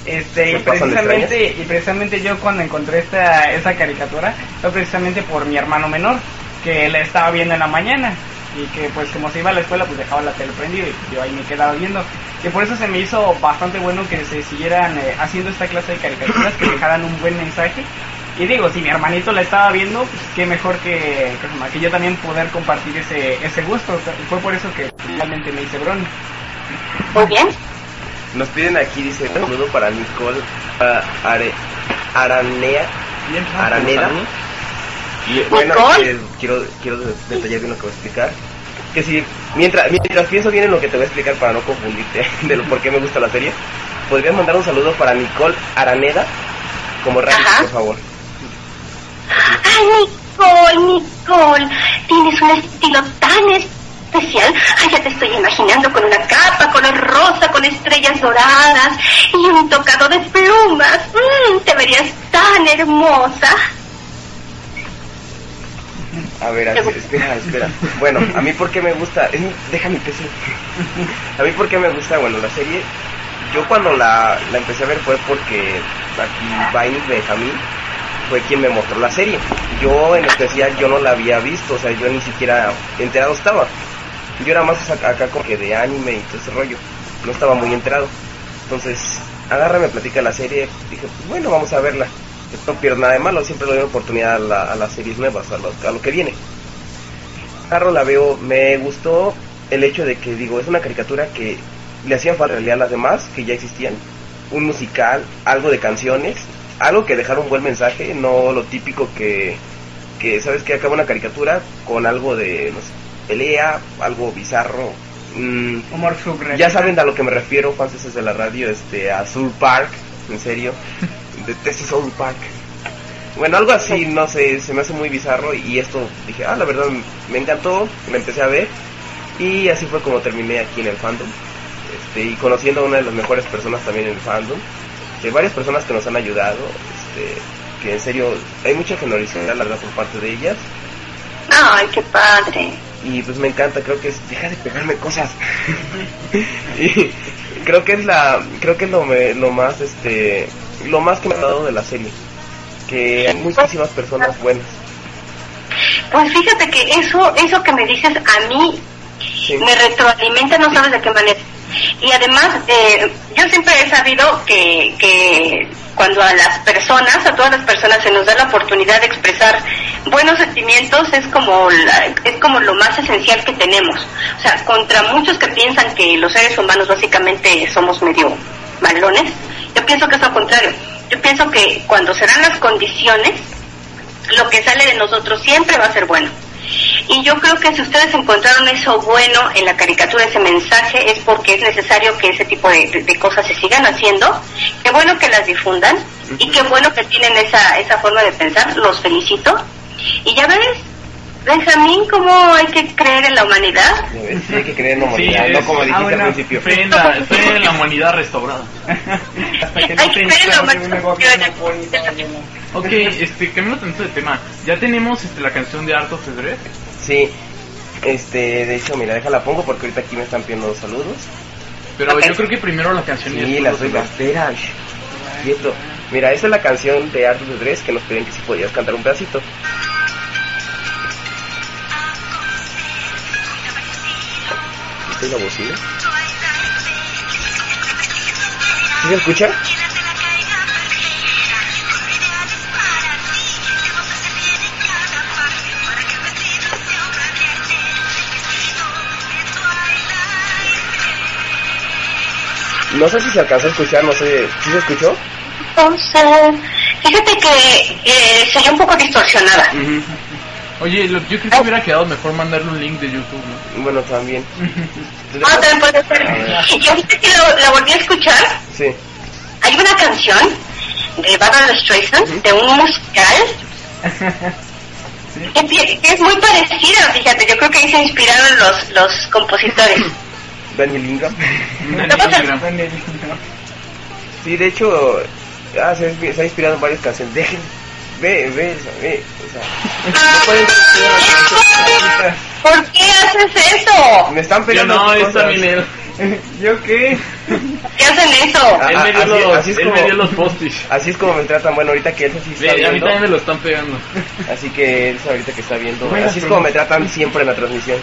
Este, y precisamente, y precisamente yo cuando encontré esta, esta caricatura fue precisamente por mi hermano menor, que la estaba viendo en la mañana y que pues como se iba a la escuela pues dejaba la tele prendida y pues, yo ahí me quedaba viendo que por eso se me hizo bastante bueno que se siguieran eh, haciendo esta clase de caricaturas que dejaran un buen mensaje y digo si mi hermanito la estaba viendo pues qué mejor que que, que yo también poder compartir ese ese gusto y fue por eso que realmente me hice Bron Muy bien. Nos piden aquí, dice, un saludo para Nicole ah, Are- Aranea. Araneda. Y bueno, eh, quiero, quiero de- detallar bien lo que voy a explicar. Que si, mientras, mientras pienso bien en lo que te voy a explicar para no confundirte de lo por qué me gusta la serie, podrías mandar un saludo para Nicole Araneda como Randy, por favor. Ay, Nicole, Nicole, tienes un estilo tan especial. Ay, ya te estoy imaginando con una capa color rosa, con estrellas doradas y un tocado de plumas. Mm, te verías tan hermosa. A ver, espera, espera. Bueno, a mí por qué me gusta, es deja mi PC. A mí por qué me gusta, bueno, la serie, yo cuando la, la empecé a ver fue porque aquí Vine Benjamín fue quien me mostró la serie. Yo en especial yo no la había visto, o sea, yo ni siquiera enterado estaba. Yo era más acá, acá como que de anime y todo ese rollo, no estaba muy enterado. Entonces, agarra, me platica la serie, dije, pues bueno, vamos a verla. No pierdo nada de malo, siempre le doy oportunidad a, la- a las series nuevas, a lo, a lo que viene. Agarro, la veo, me gustó el hecho de que, digo, es una caricatura que le hacían falta realidad a las demás, que ya existían. Un musical, algo de canciones, algo que dejara un buen mensaje, no lo típico que, que sabes que acaba una caricatura con algo de, no sé, pelea, algo bizarro. mm, ya saben a lo que me refiero, fans de la radio, este, a Soul Park, en serio. Detesto Soul Park. Bueno, algo así, no sé, se me hace muy bizarro y esto dije, ah, la verdad me encantó, me empecé a ver y así fue como terminé aquí en el fandom. Este, y conociendo a una de las mejores personas también en el fandom, que varias personas que nos han ayudado, este, que en serio hay mucha generosidad, la verdad, por parte de ellas. Ay, qué padre. Y pues me encanta, creo que es, deja de pegarme cosas. y creo que es la, creo que es lo, me- lo más, este, lo más que me ha dado de la serie. Que hay muchísimas personas buenas. Pues fíjate que eso, eso que me dices a mí me retroalimenta, no sabes de qué manera. Y además, eh, yo siempre he sabido que, que cuando a las personas, a todas las personas se nos da la oportunidad de expresar buenos sentimientos, es como, la- es como lo más esencial que tenemos. O sea, contra muchos que piensan que los seres humanos básicamente somos medio malones, yo pienso que es lo contrario. Yo pienso que cuando se dan las condiciones, lo que sale de nosotros siempre va a ser bueno. Y yo creo que si ustedes encontraron eso bueno en la caricatura, ese mensaje, es porque es necesario que ese tipo de, de- de cosas se sigan haciendo. Qué bueno que las difundan y qué bueno que tienen esa, esa forma de pensar. Los felicito. Y ya ves, Benjamín, cómo hay que creer en la humanidad. Sí hay que creer en la humanidad, Sí, no como dijiste ah, bueno, al principio. Fe en, la, fe en la humanidad restaurada. Hay que creer en la humanidad. Ok, este, cambiando tanto de tema, ya tenemos este, la canción de Art of the Dress. Sí, este, de hecho, mira, déjala pongo porque ahorita aquí me están pidiendo los saludos. Pero yo creo que primero la canción Sí, la soy shh, Quieto. Mira, esa es la canción de Art of the Dress que nos pedían que si podías cantar un pedacito. ¿Viste la bocina? ¿Sí se escucha? No sé si se alcanzó a escuchar, no sé. ¿Sí se escuchó? Entonces, fíjate que eh, se oye un poco distorsionada. Oye, lo- yo creo que hubiera quedado mejor mandarle un link de YouTube, ¿no? Bueno, también. Ah, también puede ser. Y ahorita que lo- la volví a escuchar, Sí. hay una canción de Barbara Streisand, de un musical, que, pi- que es muy parecida, fíjate, yo creo que ahí se inspiraron los, los compositores. Daniel Ingram. Daniel Sí, de hecho, ah, se, ha- se ha inspirado en varias canciones. Dejen, ve, ve, ve. O sea, no pueden ¿Por qué haces eso? me están Yo peleando no, sus es él. ¿Yo qué? ¿Qué hacen eso? Ah, Él me dio así- los- así es él como- me dio los postis. Así es como me tratan. Bueno, ahorita que él sí está Ve, a mí viendo. también me lo están pegando. Así que él ahorita que está viendo. Bueno, así es como me tratan siempre en la transmisión.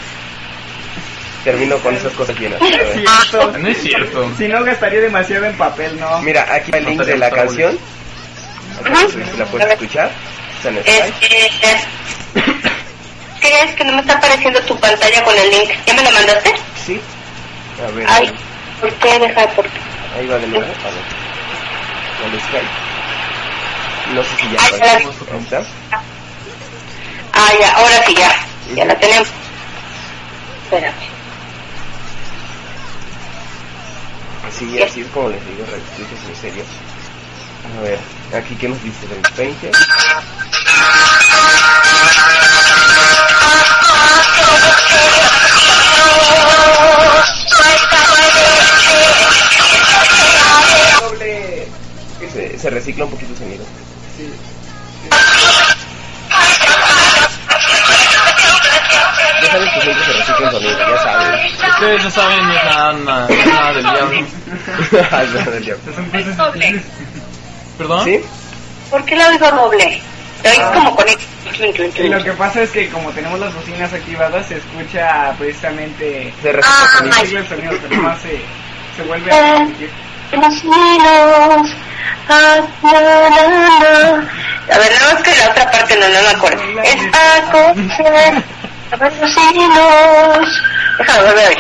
Termino con esas cosas llenas. No es cierto. Si no, gastaría demasiado en papel, ¿no? Mira, aquí está el link de la canción. La puedes escuchar. En. Este, ¿Qué es que no me está apareciendo tu pantalla con el link? ¿Ya me lo mandaste? Sí. A ver. Ay, ¿por qué? Deja, ¿por qué? Ahí va de nuevo. A ver. Con Skype. No sé si ya Ay, la. Ah, ya, ahora sí, ya. Ya la tenemos. Espérame. Así, así es como les digo, revistas en serio. A ver, aquí que nos dice del 20. Se, se recicla un poquito el sonido. Ya sabes que siempre se recicla el sonido, ya sabes. Ustedes no saben no es nada, nada, nada del diablo. Es del diablo. Es doble. ¿Perdón? ¿Sí? ¿Por qué la oigo doble? La oigo como con. Y lo que pasa es que como tenemos las bocinas activadas, se escucha precisamente... Se Ah, sonido. el sonido, pero más se, se vuelve a repetir. Los hilos. Ah, na, na, na. A ver, nada más que la otra parte no, no me acuerdo. Es a coser. A ver, los hilos. Déjame volver a oír.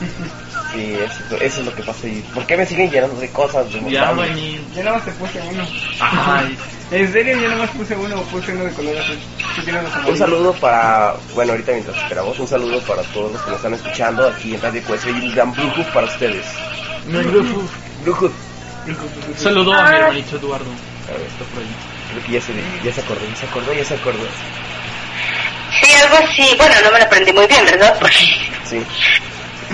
Sí, eso, eso es lo que pasa ahí. ¿Por qué me siguen llenando de cosas? De Ya, güey. Yo nada más te puse uno. Ay, En serio, yo nada más puse uno, puse uno de color azul. Un saludo para, bueno, ahorita mientras esperamos, un saludo para todos los que nos están escuchando aquí en Radio Cuesta y un gran Bluetooth para ustedes. grupo. Bluetooth. Saludo a mi hermanito Eduardo. A ver, Está por ahí. Creo que ya se, ya se acordó, ya se acordó, ya se acordó. Sí, algo así. Bueno, no me lo aprendí muy bien, ¿verdad? Porque Sí.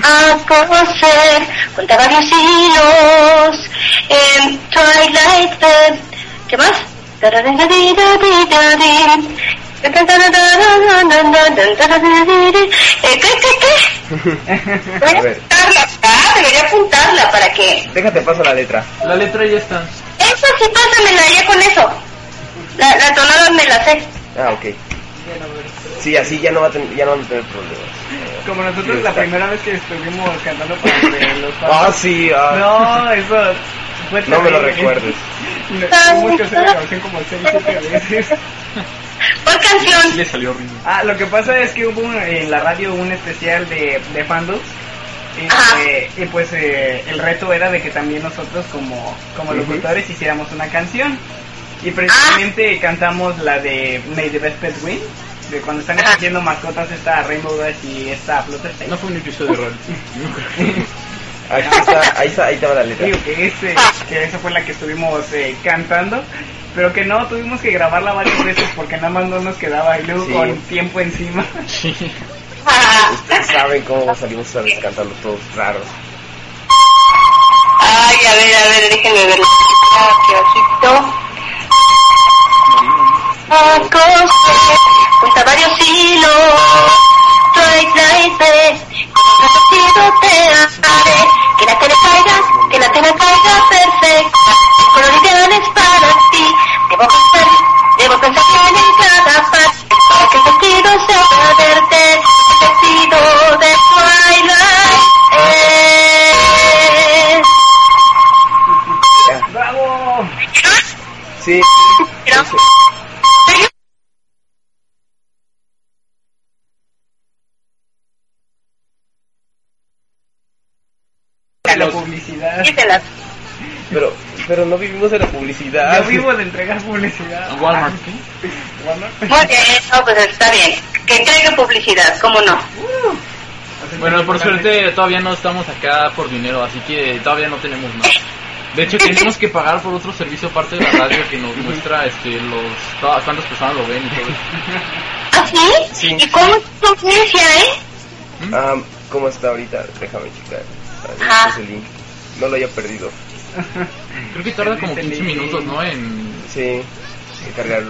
a coser junta varios hilos en Twilight Bed. ¿Qué más? ¿Qué, qué, qué? Voy A a ver. apuntarla, ah, debería apuntarla para que... Déjate paso la letra. La letra ya está. Eso sí, pásamela ya con eso. La, la tonada me la sé. Ah, ok. Sí, así ya no, va a ten- ya no van a tener problemas. Como nosotros Sí, la primera vez que estuvimos cantando para los Ah, sí, ah. No, eso fue No me lo recuerdes. No, Tuvimos que hacer la grabación como 6, 7 veces. ¿Cuál canción? Le salió horrible. Ah, lo que pasa es que hubo un- en la radio un especial de, de fandoms. Y, eh, pues eh, el reto era de que también nosotros como, como locutores hiciéramos una canción. Y precisamente cantamos la de May the Best Pet Win. De cuando están Ajá. escogiendo mascotas esta Rainbow Dash y esta Fluttershy. No fue un episodio real. Ahí está, ahí está, ahí estaba la letra. Digo que, ese, que esa fue la que estuvimos eh, cantando, pero que no, tuvimos que grabarla varias veces porque nada más no nos quedaba y luego Sí. con tiempo encima. Sí. Ah, Ustedes saben cómo salimos esta vez cantando todos raros. ay, a ver, a ver, déjenme ver. Aquí, ojito. A coser junta varios hilos. Twilight Bed. Con un te haré. Que la tela caiga, que la tela caiga perfecta. El color ideal es para ti. Debo pensar, debo pensar bien en cada Sí. Pero- La publicidad. Quítelas. Pero, pero no vivimos de la publicidad. Yo vivo de entregar publicidad. Walmart. Walmart. Muy bien, no, pues está bien. Que traiga publicidad, ¿cómo no? Bueno, por suerte todavía no estamos acá por dinero, así que todavía no tenemos nada. De hecho, tenemos que pagar por otro servicio aparte de la radio que nos muestra este los todas- cuántas personas lo ven y todo eso. ¿Ah, sí? Sí. ¿Y cómo es tu audiencia, eh? Ah, ¿Cómo está ahorita? Déjame checar. Ah, este es el link. no lo haya perdido. Creo que tarda como 15 minutos, ¿no? En... Sí, en cargar.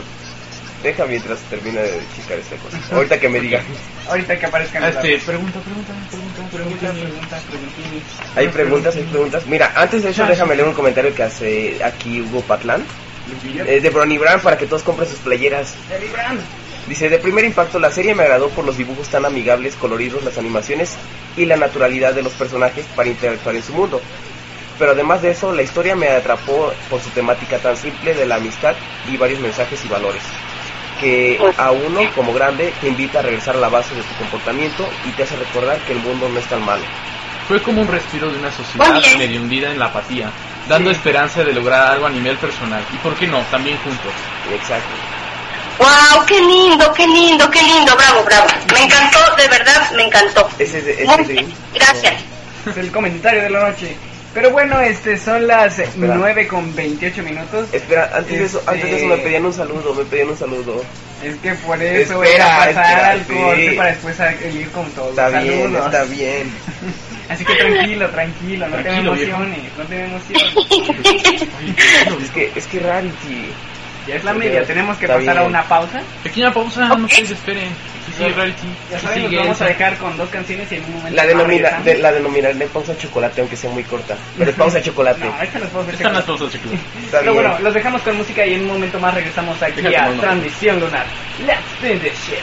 Deja mientras termina de checar esta cosa. Ahorita que me digan. Ahorita que aparezcan Este, pregunta, pregunta, pregunta, Pregunta, pregunta. Hay preguntas, hay preguntas. Mira, antes de eso déjame leer un comentario que hace aquí Hugo Patlán. eh, de Brony Brown para que todos compren sus playeras. Dice, de primer impacto la serie me agradó por los dibujos tan amigables, coloridos, las animaciones y la naturalidad de los personajes para interactuar en su mundo. Pero además de eso, la historia me atrapó por su temática tan simple de la amistad y varios mensajes y valores. Que a uno, como grande, te invita a regresar a la base de tu comportamiento y te hace recordar que el mundo no es tan malo. Fue como un respiro de una sociedad medio hundida en la apatía, dando esperanza de lograr algo a nivel personal. Y por qué no, también juntos. Exacto. ¡Wow! ¡Qué lindo, qué lindo, qué lindo! Bravo, bravo. Me encantó, de verdad, me encantó. Ese es de- ese Muy bien, gracias. Es el comentario de la noche. Pero bueno, este son las Espera. 9 con 28 minutos. Espera, antes de eso, Este- antes de eso me pedían un saludo, me pedían un saludo. Es que por eso Espera, voy a pasar al corte sí. para después ir con todos. Está bien, Saludos. está bien. Así que tranquilo, tranquilo, no Tranquilo, te viejo. emociones, no te emociones. Es que, es que Rarity. Ya es la media, tenemos que Está pasar a una pausa. Pequeña pausa, no se desesperen. Sí, sí, Rarity. Ya Sí, saben, nos vamos a dejar con dos canciones y en un momento La, más denomina, de, la denominaré pausa chocolate, aunque sea muy corta. Pero es pausa chocolate. No, esta no es pausa Están las chocolate. pausas, chicos. Está Pero bueno, los dejamos con música y en un momento más regresamos aquí Déjate a. Transmisión Lunar. Let's this shit.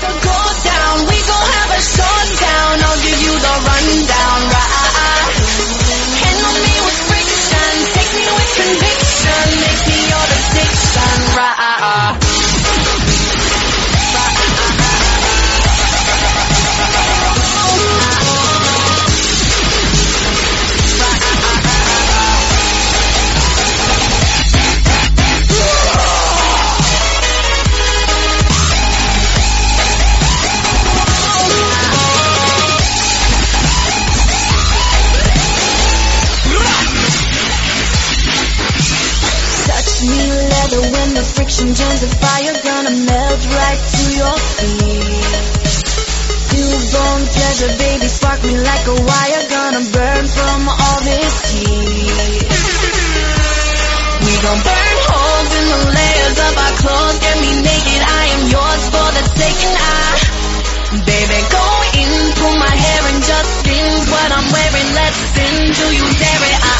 So go down, we gon' have a showdown. I'll give you the rundown, right? Handle me with friction, take me with conviction, make me your addiction, right? When the friction joins the fire Gonna melt right to your feet Newborn pleasure, baby, spark me like a wire Gonna burn from all this heat We gon' burn holes in the layers of our clothes Get me naked, I am yours for the taking I Baby, go in, pull my hair and just spins what I'm wearing Let's spin, do you dare it? Uh-uh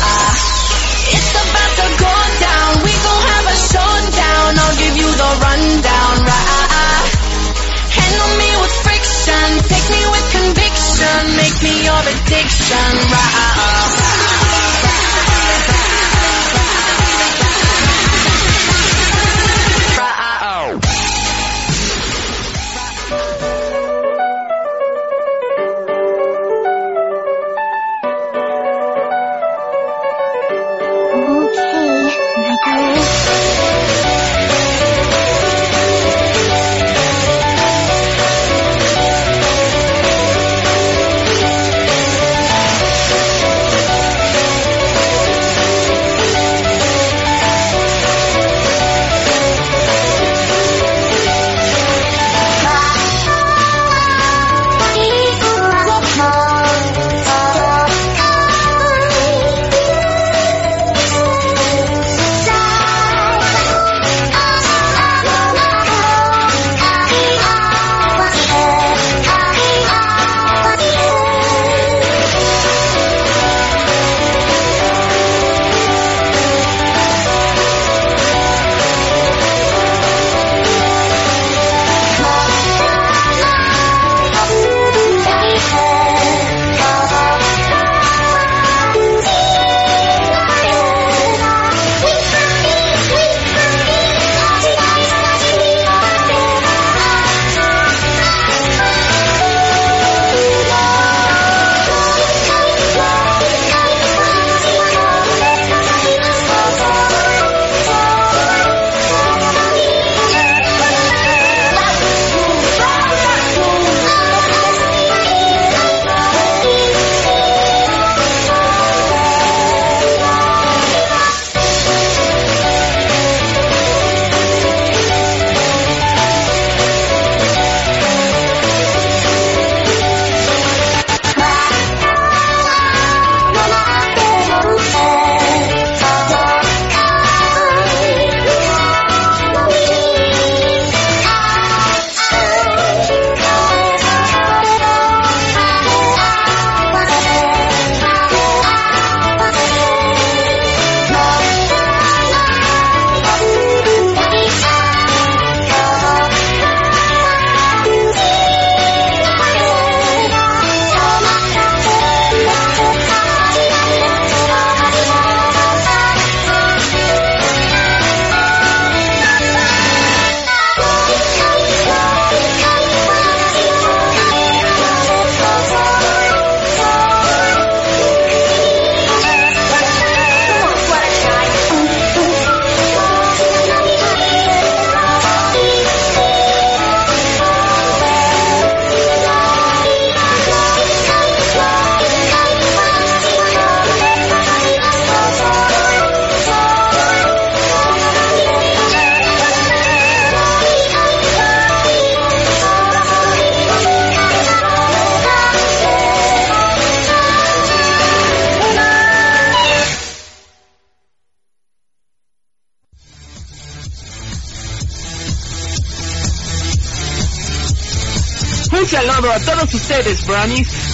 showdown. I'll give you the rundown, right? Handle me with friction, take me with conviction, make me your addiction, right?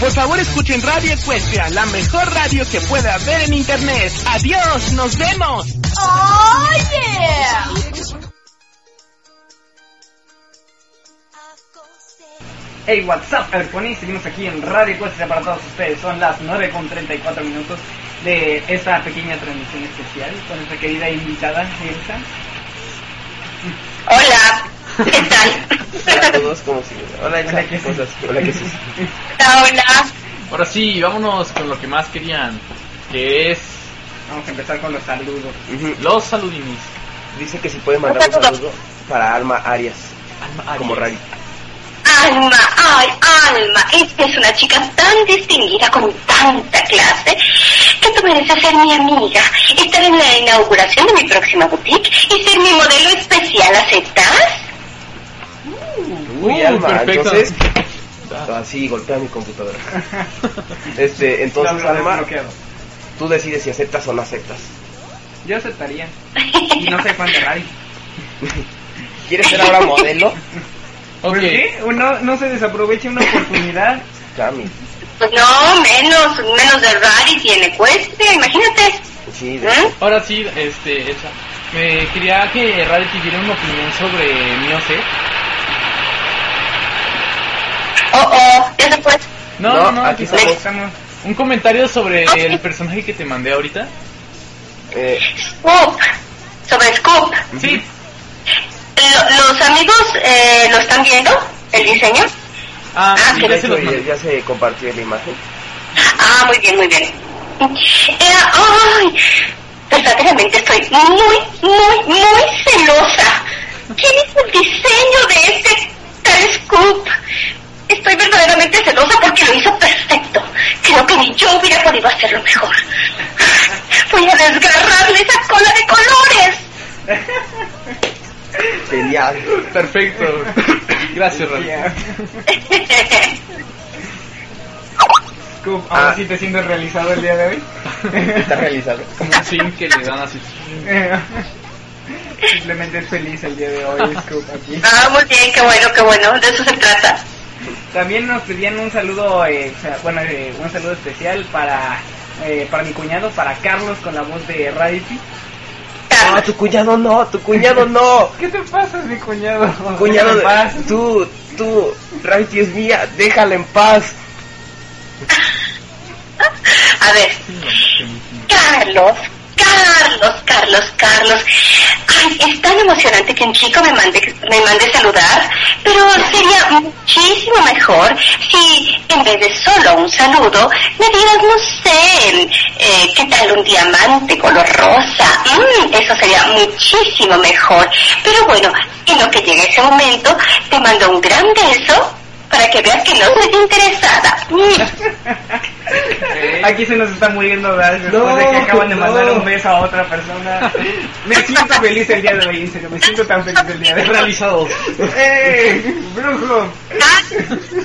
Por favor, escuchen Radio Ecuestria, la mejor radio que pueda haber en internet. Adiós, nos vemos. Oh, yeah! Hey, what's up, Airponis? Seguimos aquí en Radio Cuesta para todos ustedes. Son las 9 con 34 minutos de esta pequeña transmisión especial con nuestra querida invitada, Elsa. Hola, ¿qué tal? Hola a todos, ¿cómo siguen? Hola, Elsa, Hola, ¿qué ¿cómo estás? Hola, ¿qué Hola. Ahora sí, vámonos con lo que más querían, que es Vamos a empezar con los saludos. Los saludinis. Dice que si puede mandar un saludo para Alma Arias, como Rari. Alma, ay, Alma, esta es una chica tan distinguida con tanta clase que tú mereces ser mi amiga, estar en la inauguración de mi próxima boutique y ser mi modelo especial, ¿aceptas? Uy, Alma, perfecto. entonces... Así, golpea mi computadora. Este, entonces, desbloqueado. tú decides si aceptas o no aceptas. Yo aceptaría. Y no soy fan de Rai. ¿Quieres ser ahora modelo? Ok, ¿Por qué? Uno no se desaprovecha una oportunidad. Cami. Pues no, menos, menos de Raris y en Ecuestria, imagínate. Sí, de- ¿Eh? ahora sí, este, Elsa, me quería que Rarity diera una opinión sobre mi OC. Oh, oh, ya se fue. No, No, aquí que- estamos. Estamos. un comentario sobre el personaje que te mandé ahorita. eh, Scoop, sobre Scoop. Sí, Lo- ¿Los amigos eh, lo están viendo? ¿El diseño? ah, Ah, sí, que ya se ya, ya se compartió la imagen. Ah, muy bien, muy bien. Era, ay, verdaderamente estoy muy, muy, muy celosa. ¿Quién hizo el diseño de este tal Scoop? Estoy verdaderamente celosa porque lo hizo perfecto. Creo que ni yo hubiera podido hacerlo mejor. Voy a desgarrarle esa cola de colores. Genial. Perfecto. Gracias, Rarity. Ya. Scoop, ahora Ah. sí te sientes realizado el día de hoy. Está realizado. Como un zinc que le dan así. Simplemente es feliz el día de hoy, Scoop, aquí. Ah, muy bien, qué bueno, qué bueno. De eso se trata. También nos pedían un saludo, eh, bueno, eh, un saludo especial para eh, para mi cuñado, para Carlos con la voz de Radity. No, tu cuñado no, tu cuñado no. ¿Qué te pasa, mi cuñado? Cuñado, Déjame en paz. de, tú, tú, Rarity es mía, déjala en paz. A ver, Carlos, Carlos, Carlos, Carlos. Ay, es tan emocionante que un chico me mande, me mande saludar, pero sería muchísimo mejor si en vez de solo un saludo me dieras, no sé, eh, qué tal un diamante color rosa. Mm, eso sería muchísimo mejor. Pero bueno, en lo que llegue ese momento, te mando un gran beso para que veas que no soy interesada. Mm. Aquí se nos está muriendo Dash después No, de que acaban de mandar no. un beso a otra persona. Me siento feliz el día de hoy, en serio, me siento tan feliz el día de hoy. Realizados. ¡Eh! ¡Brujo! Ah,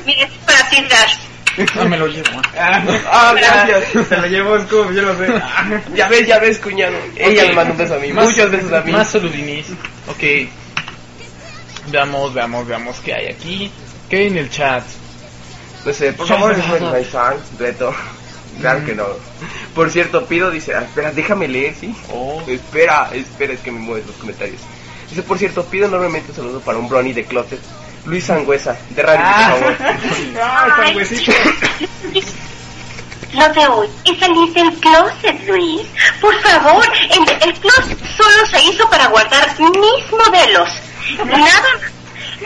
mira, es para ti, Dash. Ah, me lo llevo. ah. Ah, gracias. Se lo llevó Scoop, yo lo sé. Ya ves, ya ves, cuñado. Ella Ok. me manda un beso a mí, Más- muchos besos a mí. Más saludinis. Ok. Veamos, veamos, veamos qué hay aquí. ¿Qué hay en el chat? No sé, por favor, es my fan, Beto. Claro que no. Por cierto, pido, dice, ah, espera, déjame leer, ¿sí? Oh. Espera, espera, es que me mueves los comentarios. Dice, por cierto, pido enormemente un saludo para un brownie de closet. Luis Sangüesa, de Radio, Ah, por favor. ah. No te oí. Y salís del closet, Luis. Por favor, el, el closet solo se hizo para guardar mis modelos. Nada más.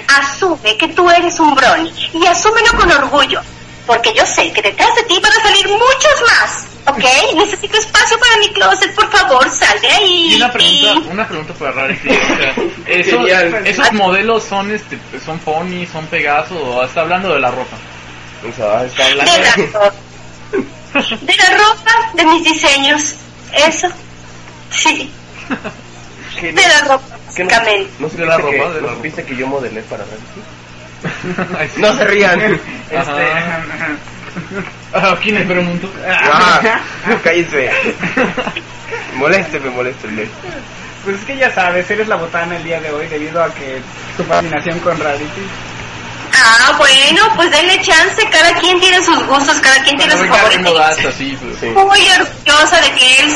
Asume que tú eres un brony y asúmelo con orgullo. Porque yo sé que detrás de ti van a salir muchos más. ¿Ok? Necesito espacio para mi closet. Por favor, sal de ahí. Y una pregunta, una pregunta para Rarity. O sea, esos, esos modelos son este, son Pony, son Pegaso o está hablando de la ropa. O sea, está De la hablando. ropa. De la ropa, de mis diseños. Eso. Sí. ¿Qué De la ropa, ¿Qué no-. ¿No De la que, ropa, de la ¿no ropa. que yo modelé para sí. No se rían. Este. Ah, ¿Quién es Mundo? Ah, cállense. Molésteme, molésteme. Pues es que ya sabes, eres la botana el día de hoy debido a que tu fascinación con Rarity. Ah, bueno, pues denle chance, cada quien tiene sus gustos, cada quien tiene su Venga, favorito. Remo Gasta, así, pues. Muy orgullosa de que él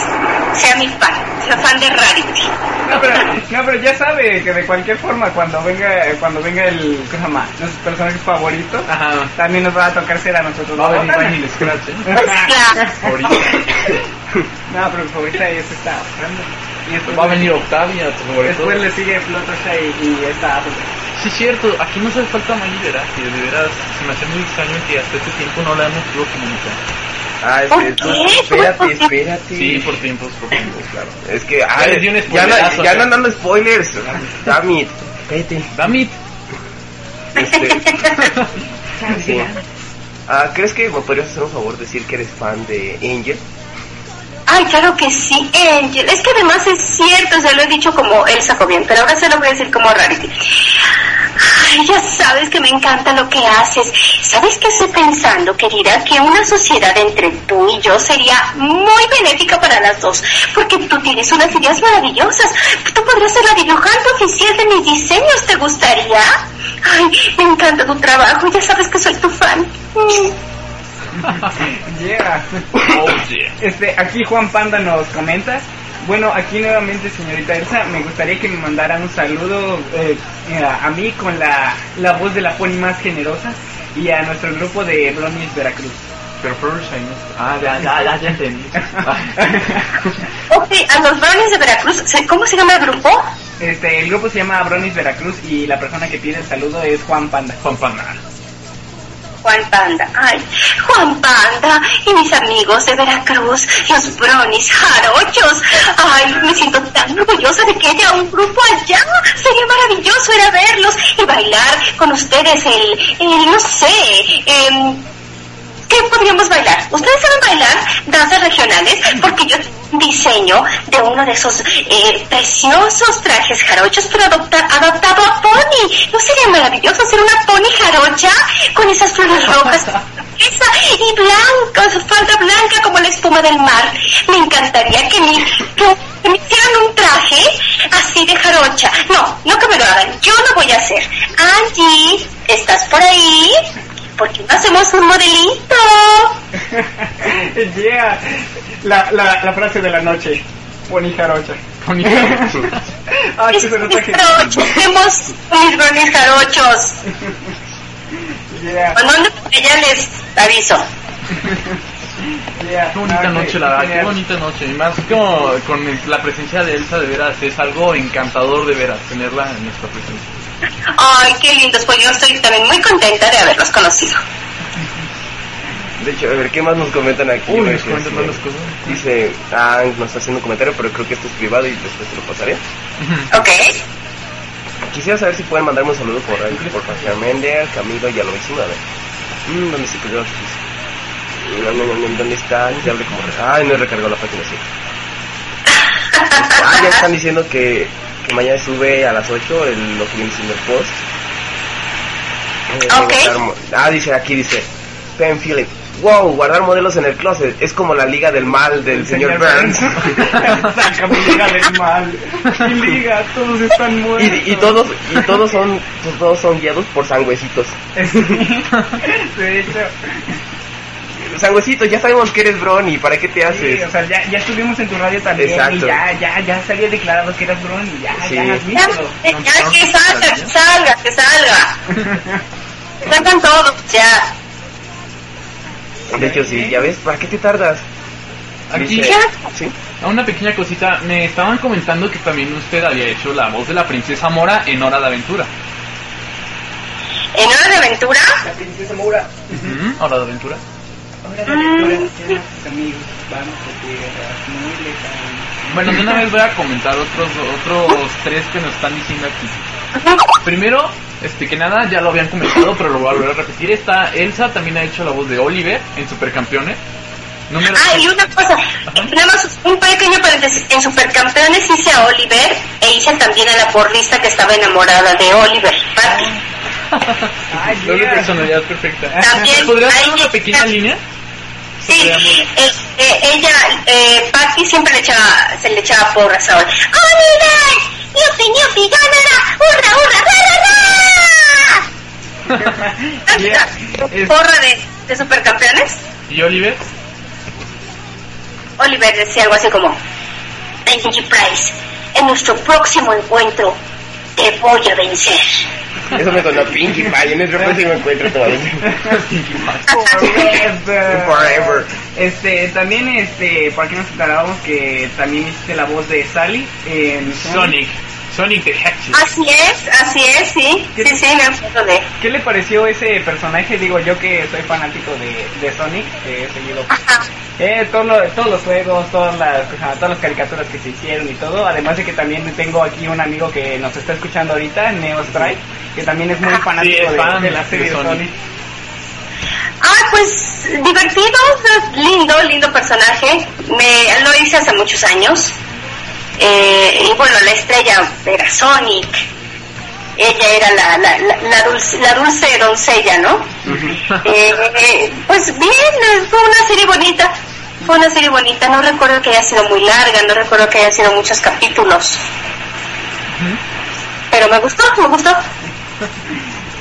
sea mi fan, sea fan de Rarity. No pero, no, pero ya sabe que de cualquier forma cuando venga cuando venga el ¿cómo se llama? nuestros personajes favoritos también nos va a tocar ser a nosotros. Va a ¿no? venir Daniel Scratch, ¿eh? Claro. No, pero mi favorita es esta. Y después, Va a venir Octavia, tu favorito. después le sigue Fluttershy y esta Apple. Sí, es cierto, aquí nos hace falta Miley Veracruz, de veras, se me hace muy extraño que hasta este tiempo no la hemos podido comunicar. Ah, es ¿Por que qué? espérate, espérate. Sí, por tiempos, por tiempos, claro. Es que, Ya ah, un ya, no, ya no andan dando spoilers. Damit, cállate. Damit. Este, sí. Ah, ¿Crees que me podrías hacer un favor decir que eres fan de Angel? Ay, claro que sí, Angel. Es que además es cierto, se lo he dicho como Elsa Jovian, pero ahora se lo voy a decir como Rarity. Ay, ya sabes que me encanta lo que haces. ¿Sabes qué estoy pensando, querida? Que una sociedad entre tú y yo sería muy benéfica para las dos. Porque tú tienes unas ideas maravillosas. Tú podrías ser la dibujante oficial de mis diseños. ¿Te gustaría? Ay, me encanta tu trabajo. Ya sabes que soy tu fan. Mm. Yeah. Oh, yeah. Este, aquí Juan Panda nos comenta. Bueno, aquí nuevamente, señorita Elsa, me gustaría que me mandaran un saludo eh, eh, a mí con la, la voz de la pony más generosa y a nuestro grupo de Bronies Veracruz. Pero está- Ah, ya, ya, ya, ya entendí. Ok, a los brownies de Veracruz, ¿se- ¿cómo se llama el grupo? Este, el grupo se llama Bronies Veracruz y la persona que pide el saludo es Juan Panda. Juan Panda. Juan Panda. Ay, Juan Panda y mis amigos de Veracruz, los brownies jarochos. Ay, me siento tan orgullosa de que haya un grupo allá. Sería maravilloso ir a verlos y bailar con ustedes el, el no sé, em, ¿Qué podríamos bailar? ¿Ustedes saben bailar danzas regionales? Porque yo diseño de uno de esos eh, preciosos trajes jarochos, pero adopta- adaptado a pony. ¿No sería maravilloso hacer una pony jarocha con esas flores rojas? Esa, y blanca, su falda blanca como la espuma del mar. Me encantaría que me, que me hicieran un traje así de jarocha. No, no que me lo hagan, yo lo voy a hacer. Angie, ¿estás por ahí? ¿Por qué no hacemos un modelito? yeah. La, la, la frase de la noche. Pony jarocha. Pony Ay, que se nota que... Mis brownies jarochos. Yeah, Cuando ande por allá les aviso. yeah. Qué bonita Ah, noche, qué la verdad, qué bonita noche. Y más como con la presencia de Elsa, de veras, es algo encantador de veras, tenerla en nuestra presencia. Ay, qué lindos, pues yo estoy también muy contenta de haberlos conocido. De hecho, a ver, ¿qué más nos comentan aquí? Uy, Porque nos comentan sí, más las cosas. Dice, ah, nos está haciendo un comentario, pero creo que esto es privado y después te lo pasaré. ¿Ok? Quisiera saber si pueden mandarme un saludo por ahí, por Fabián Mender, Camilo y a lo vecino, a ver. Mm, ¿Dónde se quedó? No, no, no, ¿Dónde está? Se abre como... Ay, no he recargado la página, sí. Ah, ya están diciendo que, que mañana sube a las 8 el, lo que viene siendo el post. Eh, Ok. guardar mo- Ah, dice aquí, dice, Pen Philip. Wow, guardar modelos en el closet es como la liga del mal del señor, Burns. Sácame liga del mal. Mi liga, todos están muertos. y, y todos y todos son todos son guiados por sangüecitos. De hecho, Sangüecitos, ya sabemos que eres Bronny, ¿para qué te sí, haces? o sea, ya, ya estuvimos en tu radio también Exacto. y ya, ya, ya se había declarado que eras Bron y ya, Sí. ya, Ya, que salga, que salga, que salga. Que salgan todos, ya. De hecho, sí, ya ves, ¿para qué te tardas? Aquí, ¿Sí? a una pequeña cosita, me estaban comentando que también usted había hecho la voz de la princesa Mora en Hora de Aventura. ¿En hora de aventura? La princesa Moura. Ujú, Hora de Aventura. Ahora amigos, vamos tierras muy. Bueno, de una vez voy a comentar otros otros tres que nos están diciendo aquí. Primero, este que nada, ya lo habían comentado, pero lo voy a volver a repetir. Está Elsa, también ha hecho la voz de Oliver en Supercampeones. Número Ah, y una cosa, nada más un pequeño paréntesis. En Supercampeones hice a Oliver e hice también a la porrista que estaba enamorada de Oliver, Patty. Ay, yeah. personalidad perfecta. También ¿Podrías hay hacer una que- pequeña línea? Sí, eh, eh, ella, eh, Patty siempre le echaba, se le echaba porras a Oliver. ¡Oliver! ¡Yupi, yupi, ganará! ¡Hurra, hurra, ra, ra, ra! Porra de, de supercampeones. ¿Y Oliver? Oliver decía algo así como, Benji Price, en nuestro próximo encuentro te voy a vencer. Eso me sonó Pinkie Pie. En nuestro próximo encuentro te va a decir. Forever. Forever. Este, también, este, por aquí nos enterábamos que también hiciste la voz de Sally en Sonic. Sonic the Hedgehog. Así es, así es, sí. Sí, sí, me acuerdo de. ¿Qué le pareció ese personaje? Digo, yo que soy fanático de, de Sonic, que he seguido eh, todo lo- todos los juegos, todas las, todas las caricaturas que se hicieron y todo. Además de que también tengo aquí un amigo que nos está escuchando ahorita, Neo Strike, que también es muy fanático es de, fan de la serie de Sonic. Sonic. Ah, pues divertido, lindo, lindo personaje. Me lo hice hace muchos años. Eh, y bueno, la estrella era Sonic. Ella era la, la, la, la dulce, la dulce doncella, ¿no? Eh, eh, pues bien, fue una serie bonita. Fue una serie bonita. No recuerdo que haya sido muy larga, no recuerdo que haya sido muchos capítulos. Pero me gustó, me gustó.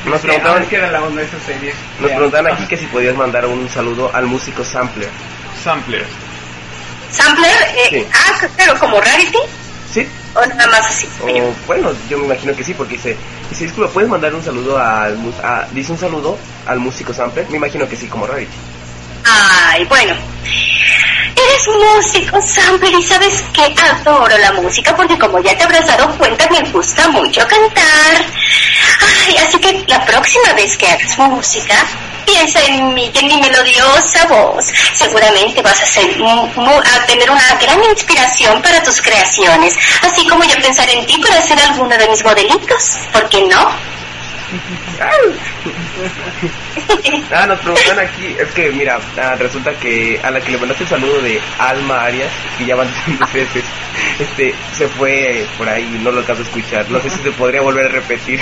Nos preguntaban, ahora es que era la onda de esa serie. nos preguntaban aquí que si podías mandar un saludo al músico Sampler. Sampler. Sampler, eh, Sí. ah, pero como Rarity, ¿Sí? o nada más así. O, bueno, yo me imagino que sí, porque dice, dice, disculpa, ¿puedes mandar un saludo al, a- dice un saludo al músico Sampler? Me imagino que sí, como Rarity. Ay, bueno. Eres músico, Sampler, y sabes que adoro la música porque como ya te habrás dado cuenta me gusta mucho cantar. Ay, así que la próxima vez que hagas música, piensa en mí, en mi melodiosa voz. Seguramente vas a, ser, a tener una gran inspiración para tus creaciones, así como yo pensar en ti para hacer alguno de mis modelitos. ¿Por qué no? Ah, nos preguntan aquí, es que mira, ah, resulta que a la que le mandaste el saludo de Alma Arias, que ya van diciendo veces, este, se fue por ahí y no lo alcanzo a escuchar. No sé si se podría volver a repetir.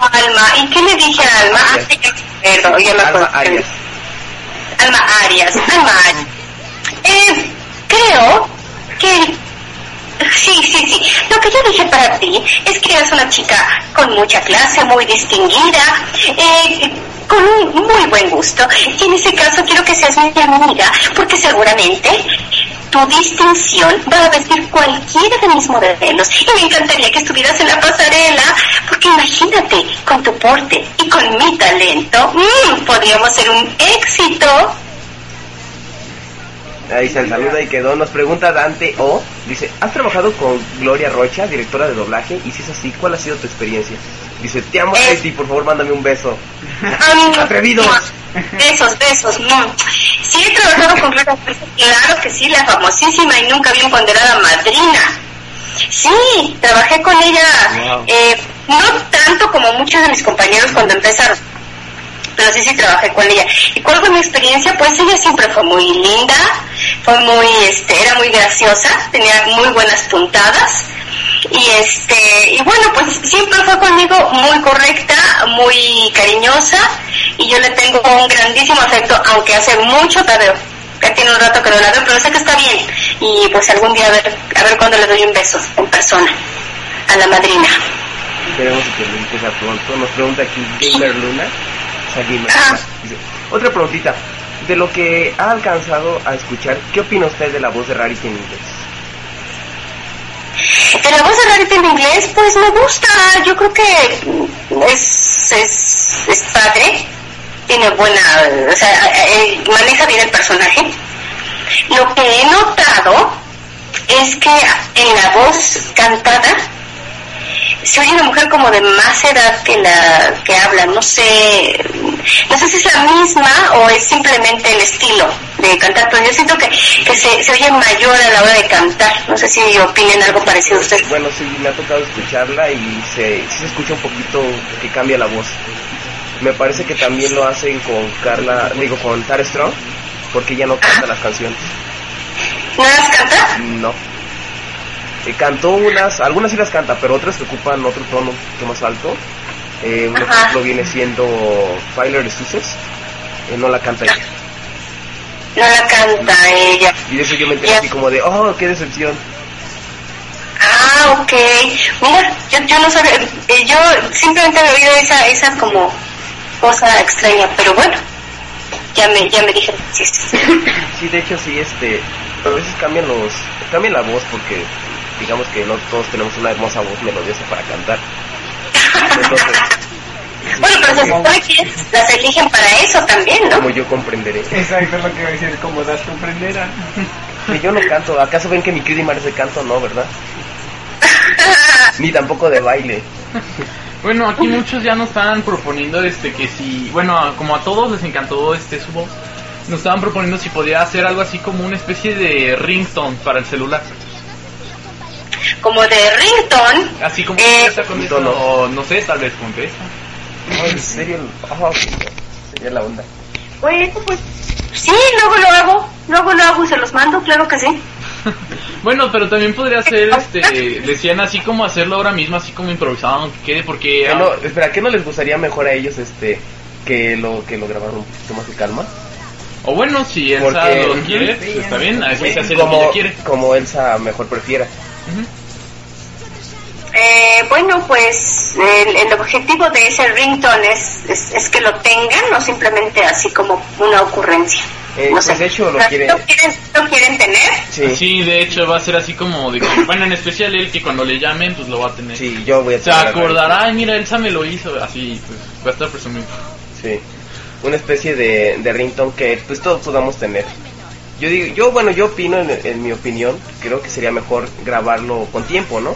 Alma, ¿y qué le dije a Alma? Ah, sí, me Alma. Arias. Alma Arias, Alma Arias. Eh, creo que... Sí, sí, sí. Lo que yo dije para ti es que eres una chica con mucha clase, muy distinguida, eh, con un muy buen gusto. Y en ese caso quiero que seas mi amiga, porque seguramente tu distinción va a vestir cualquiera de mis modelos. Y me encantaría que estuvieras en la pasarela, porque imagínate, con tu porte y con mi talento, mm, podríamos ser un éxito. Ahí se saluda y quedó. Nos pregunta Dante O. Dice, ¿has trabajado con Gloria Rocha, directora de doblaje? Y si es así, ¿cuál ha sido tu experiencia? Dice, te amo. Leti, por favor, mándame un beso. Atrevidos. Besos, besos. mm. Sí, he trabajado con Gloria Fuerza, claro que sí, la famosísima y nunca bien ponderada madrina. Sí, trabajé con ella, Wow. eh, no tanto como muchos de mis compañeros cuando empezaron, pero sí, sí trabajé con ella. ¿Y cuál fue mi experiencia? Pues ella siempre fue muy linda, fue muy, este, era muy graciosa, tenía muy buenas puntadas. Y este, y bueno, pues siempre fue conmigo muy correcta, muy cariñosa, y yo le tengo un grandísimo afecto, aunque hace mucho la. Ya tiene un rato que no la veo, pero sé que está bien. Y pues algún día a ver, a ver cuándo le doy un beso en persona a la madrina. Esperemos que lo pronto. Nos pregunta aquí Gamer Luna. Ah. Otra preguntita. De lo que ha alcanzado a escuchar, ¿qué opina usted de la voz de Rarity en inglés? De la voz de Rarity en inglés, pues me gusta. Yo creo que es, es, es padre. Tiene buena, o sea, eh, maneja bien el personaje. Lo que he notado es que en la voz cantada se oye una mujer como de más edad que la que habla. No sé, no sé si es la misma o es simplemente el estilo de cantar, pero yo siento que, que se, se oye mayor a la hora de cantar. No sé si opinen algo parecido a ustedes. Bueno, sí, me ha tocado escucharla y se, sí se escucha un poquito que cambia la voz. Me parece que también lo hacen con Carla, digo, con Tara Strong, porque ella no canta las canciones. ¿No las canta? No. Eh, cantó unas, algunas sí las canta, pero otras que ocupan otro tono poquito más alto. Eh, un Ajá. ejemplo viene siendo Tyler de Sussex, eh, no la canta ella. No la canta ella. Y de eso yo me enteré así como de, oh, qué decepción. Ah, ok. Mira, yo, yo no sabía, eh, yo simplemente había oído esa, esas como cosa extraña, pero bueno, ya me, ya me dije sí, sí. Sí, de hecho sí, este, a veces cambian los, cambian la voz porque digamos que no todos tenemos una hermosa voz melodiosa para cantar. Entonces, Bueno, pero se supone que las eligen para eso también, ¿no? como yo comprenderé. Exacto es lo que iba a decir, como das comprenderá. Que yo no canto, ¿acaso ven que mi Kidimar es de canto? No, ¿verdad? Ni tampoco de baile. Bueno, aquí muchos ya nos estaban proponiendo este que si, bueno, como a todos les encantó este su voz, nos estaban proponiendo si podía hacer algo así como una especie de ringtone para el celular. Como de ringtone. Así como Eh, esta con esto, o no sé, tal vez con esta. No, en serio, ah, sería la onda. Bueno, pues sí, luego lo hago, luego lo hago y se los mando, claro que sí. Bueno, pero también podría ser, este, decían así como hacerlo ahora mismo, así como improvisado, aunque quede, porque... Que no, espera, ¿qué no les gustaría mejor a ellos este que lo que lo grabaron un poquito más de calma? O bueno, si Elsa Porque- lo quiere, pues está bien, así se hace lo que como, ella quiere. como Elsa mejor prefiera. Eh, bueno, pues el, el objetivo de ese ringtone es, es, es que lo tengan, no simplemente así como una ocurrencia. Eh, no pues sé. de hecho lo ¿Lo quiere. quieren, lo quieren tener? Sí. Sí, de hecho va a ser así como de que, bueno, en especial él que cuando le llamen, pues lo va a tener. Sí, yo voy a Se acordará, ay, mira, Elsa me lo hizo, así, pues va a estar presumido. Sí. Una especie de, de ringtone que pues todos podamos tener. Yo digo, yo bueno, yo opino en, en mi opinión, creo que sería mejor grabarlo con tiempo, ¿no?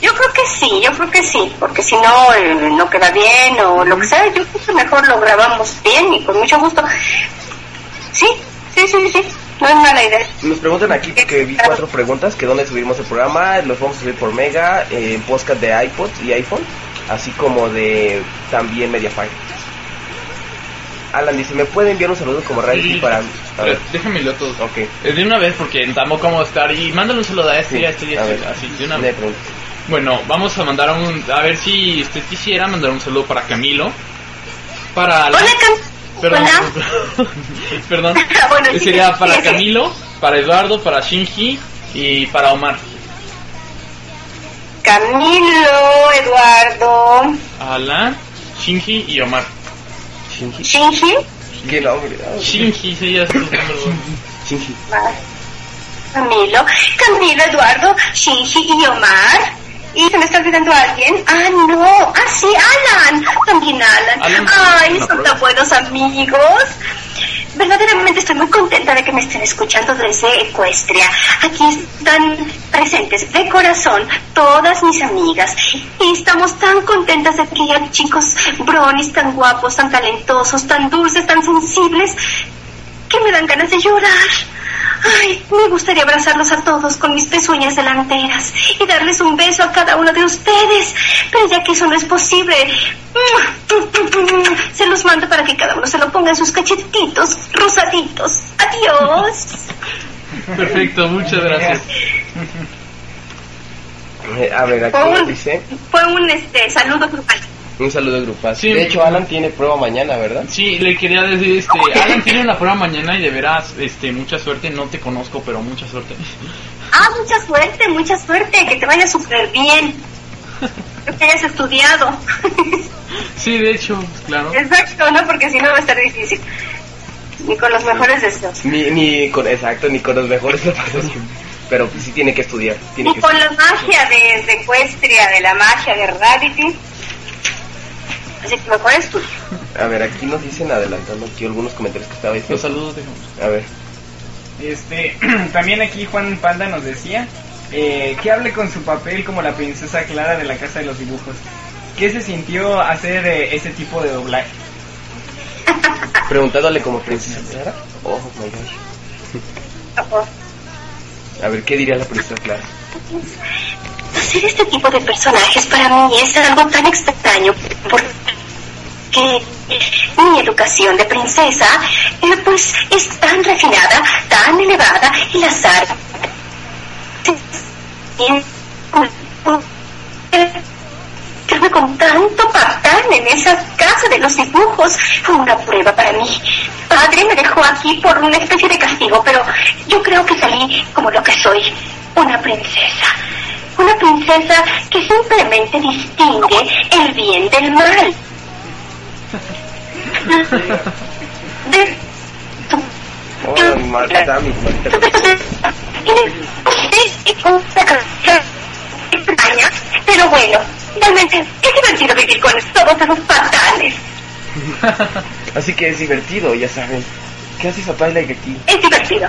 Yo creo que sí, yo creo que sí, porque si no, eh, no queda bien o lo que sea, yo creo que mejor lo grabamos bien y con mucho gusto. Sí, sí, sí, sí, no es mala idea. Nos preguntan aquí porque vi cuatro preguntas que dónde subimos el programa, los vamos a subir por Mega, eh, en podcast de iPod y iPhone, así como de también Mediafire. Alan dice, ¿me puede enviar un saludo como reality Sí, para... A ver, déjame lo todo. ok. Eh, De una vez, porque tampoco a estar y mándale un saludo a este y a este y a este, ver. así, de una Me vez. pregunta. Bueno, vamos a mandar un, a ver si usted quisiera mandar un saludo para Camilo, para Alan, Hola, Cam- perdón, Hola. perdón, Bueno, sí, sería sí, para sí. Camilo, para Eduardo, para Shinji y para Omar. Camilo, Eduardo, Alan, Shinji y Omar. Shinji. Shinji, ¿Qué nombre? Shinji su número dos. Shinji. Camilo, Camilo, Eduardo, Shinji y Omar. ¿Y se me está olvidando alguien? Ah, no. Ah, sí, Alan. También Alan. Alan, Ay, son tan buenos amigos. Verdaderamente estoy muy contenta de que me estén escuchando desde Ecuestria. Aquí están presentes de corazón todas mis amigas. Y estamos tan contentas de que haya chicos bronis tan guapos, tan talentosos, tan dulces, tan sensibles, que me dan ganas de llorar. Ay, me gustaría abrazarlos a todos con mis pezuñas delanteras y darles un beso a cada uno de ustedes. Pero ya que eso no es posible, se los mando para que cada uno se lo ponga en sus cachetitos rosaditos. Adiós. Perfecto, muchas gracias. Eh, a ver, aquí Fue un, dice fue un este, saludo grupal. Un saludo grupal. Sí. De hecho, Alan tiene prueba mañana, ¿verdad? Sí, le quería decir, este, Alan tiene una prueba mañana y de veras, este, mucha suerte, no te conozco, pero mucha suerte. Ah, mucha suerte, mucha suerte, que te vaya súper bien. Que hayas estudiado. Sí, de hecho, claro. Exacto, ¿no? Porque si no va a estar difícil. Ni con los mejores deseos. Ni, ni con, exacto, ni con los mejores zapatos. Pero sí tiene que estudiar. Tiene Ni que con la magia de, de Ecuestria, de la magia de reality. Así que mejor estudio. A ver, aquí nos dicen, adelantando aquí algunos comentarios que estaba Los diciendo. saludos, dejamos. A ver. Este, también aquí Juan Panda nos decía eh, que hable con su papel como la princesa Clara de la Casa de los Dibujos. ¿Qué se sintió hacer eh, ese tipo de doblaje? Preguntándole como princesa Clara. Oh my gosh. A ver, ¿qué diría la princesa Clara? Hacer este tipo de personajes para mí es algo tan extraño porque mi educación de princesa eh, pues es tan refinada, tan elevada y las artes con tanto patán en esa casa de los dibujos fue una prueba para mí. Padre me dejó aquí por una especie de castigo, pero yo creo que salí como lo que soy, una princesa. Una princesa que simplemente distingue el bien del mal. de Hola, Marta, mi pero bueno, realmente es divertido vivir con todos esos patanes. Así que es divertido, ya saben. ¿Qué haces a Twilight aquí? Es divertido.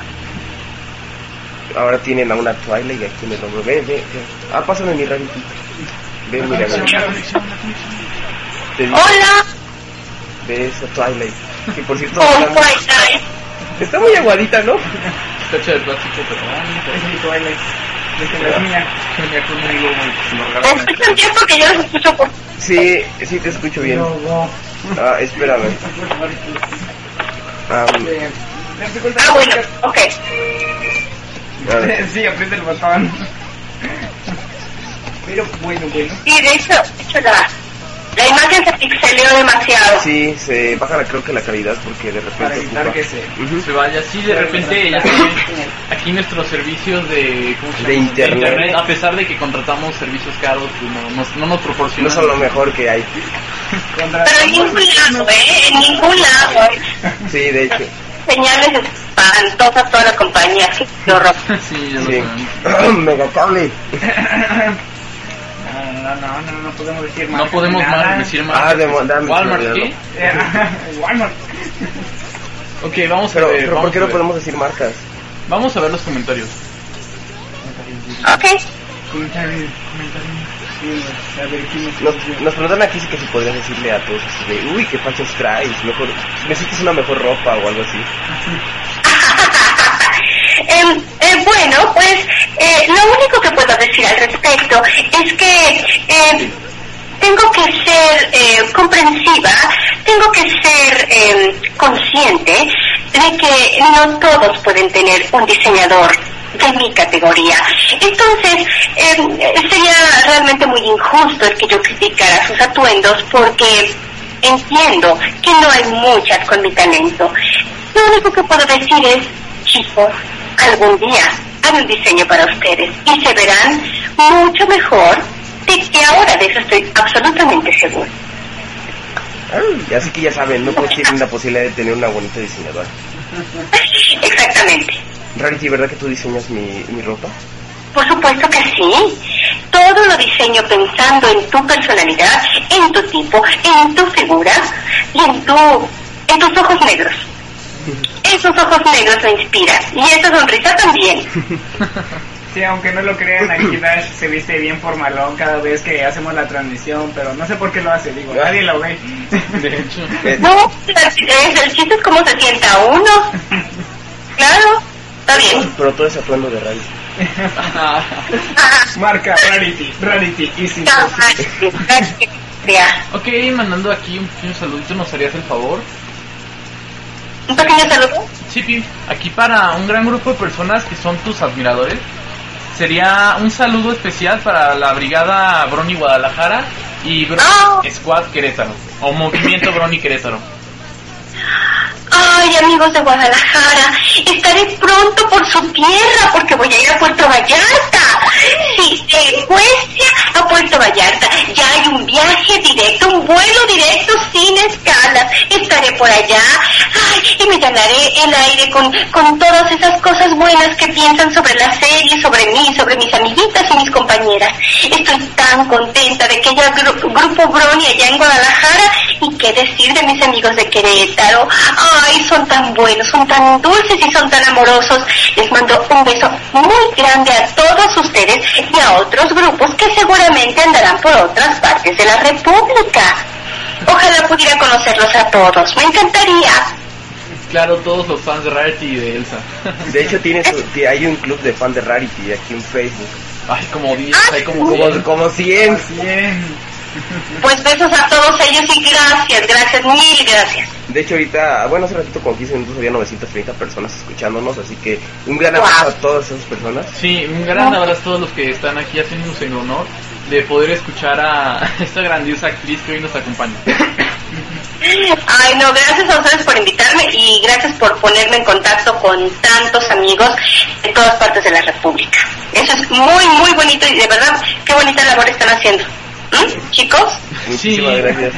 Ahora tienen a una Twilight aquí en el hombro. Ve, ve, ve. Ah, pásame mi Rarity. Ve, mira, ve. Te digo, Hola, ve esa Twilight. Que por cierto, oh, está, Twilight. está muy aguadita, ¿no? Está hecha de plástico, pero. Es mi Twilight. Porque yo los escucho por... Sí, sí te escucho bien. No, no. Ah, espérame. Ah, Eh, date cuenta Ah, que- bueno, ok. Sí, aprieta el botón. Pero bueno, bueno. Y de hecho, de hecho la, la imagen se pixeleó demasiado. Sí, se baja la, creo que la calidad porque de Para repente evitar ocupa. que se... Vaya así de repente ya saben, aquí nuestros servicios de, ¿cómo se De llama? internet. a pesar de que contratamos servicios caros pues no, nos- no nos No proporcionan son lo mejor que hay. Pero en ningún lado, ¿eh? En ningún lado. ¿eh? Sí, de hecho. Señales espantosas toda la compañía. Qué horror. sí, ya Sí. Megacable. No, no, no, no, no podemos decir más. no podemos más decir más Ah, de dame, Walmart. ¿qué? Eh, Walmart. ok vamos a ver pero vamos ¿por qué no podemos decir marcas? vamos a ver los comentarios Ok. Comentario, comentario. Sí, a ver, ¿quién nos- Nos, preguntan aquí si que si podrías decirle a todos así de, uy, qué pachos traes, mejor, necesitas una mejor ropa o algo así. Em, eh, bueno, pues eh, lo único que puedo decir al respecto es que em, tengo que ser eh, comprensiva, tengo que ser consciente de que no todos pueden tener un diseñador de mi categoría. Entonces, em, sería realmente muy injusto el que yo criticara sus atuendos porque entiendo que no hay muchas con mi talento. Lo único que puedo decir es, chicos, algún día haré un diseño para ustedes y se verán mucho mejor de que ahora, de eso estoy absolutamente seguro. Ay, así que ya saben, no todos tienen la posibilidad de tener una bonita diseñadora. Exactamente. Rarity, ¿verdad que tú diseñas mi, mi ropa? Por supuesto que sí. Todo lo diseño pensando en tu personalidad, en tu tipo, en tu figura y en tu, en tus ojos negros. Esos ojos negros me inspiran y esa sonrisa también. Sí, aunque no lo crean, aquí Dash se viste bien formalón cada vez que hacemos la transmisión, pero no sé por qué lo hace, digo, nadie lo ve. de hecho No, es- el chiste es cómo se sienta uno. Claro. Pero todo es atuendo de Rarity. Marca Rarity, Rarity Easy. Ya. ok mandando aquí un pequeño saludito nos harías el favor Un pequeño saludo. Sí, Pi, aquí para un gran grupo de personas que son tus admiradores, sería un saludo especial para la Brigada Brony Guadalajara y Brony Ah. Squad Querétaro, o Movimiento Brony Querétaro. Ay, amigos de Guadalajara, estaré pronto por su tierra porque voy a ir a Puerto Vallarta. Sí, de Ecuestria a Puerto Vallarta. Ya hay un viaje directo, un vuelo directo sin escalas. Estaré por allá. Ay, y me llenaré el aire con, con todas esas cosas buenas que piensan sobre la serie, sobre mí, sobre mis amiguitas y mis compañeras. Estoy tan contenta de que haya gru- grupo Brony allá en Guadalajara y qué decir de mis amigos de Querétaro. Ay, son tan buenos, son tan dulces y son tan amorosos. Les mando un beso muy grande a todos ustedes y a otros grupos que seguramente andarán por otras partes de la República. Ojalá pudiera conocerlos a todos, me encantaría. Claro, todos los fans de Rarity y de Elsa. De hecho, tienes, ti- hay un club de fan de Rarity aquí en Facebook. Hay como 10, hay como Como, 100. como 100. Pues besos a todos ellos y gracias, gracias, mil gracias. De hecho, ahorita, bueno, hace ratito, como 15 minutos, había 930 personas escuchándonos, así que un gran Wow. abrazo a todas esas personas. Sí, un gran abrazo a todos los que están aquí haciéndonos el honor de poder escuchar a esta grandiosa actriz que hoy nos acompaña. Ay, no, gracias a ustedes por invitarme y gracias por ponerme en contacto con tantos amigos de todas partes de la República. Eso es muy, muy bonito y de verdad, qué bonita labor están haciendo. ¿Mm? Chicos, Muchísimas gracias.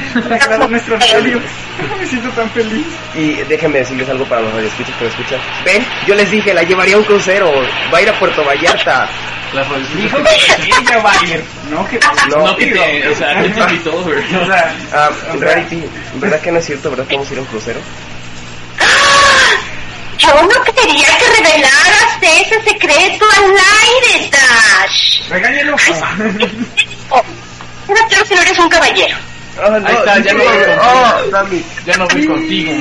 Nuestro radio. Me siento tan feliz. Y déjenme decirles algo para los radioescuchas que me escuchan. Ven, yo les dije, la llevaría a un crucero. Va a ir a Puerto Vallarta. Las radioescuchas Dijo que ella va a ir. No, que No, No que te, o sea, no te invitó, güey. O sea, Ah, o sea, Rarity, ¿verdad que no es cierto? ¿Verdad que vamos a ir a un crucero? yo no quería que revelaras ese secreto al aire, Dash. Regáñelo. Oh, pero claro que no eres un caballero. Ah, no, Ahí está, ya no voy contigo. Oh. Ya no voy contigo.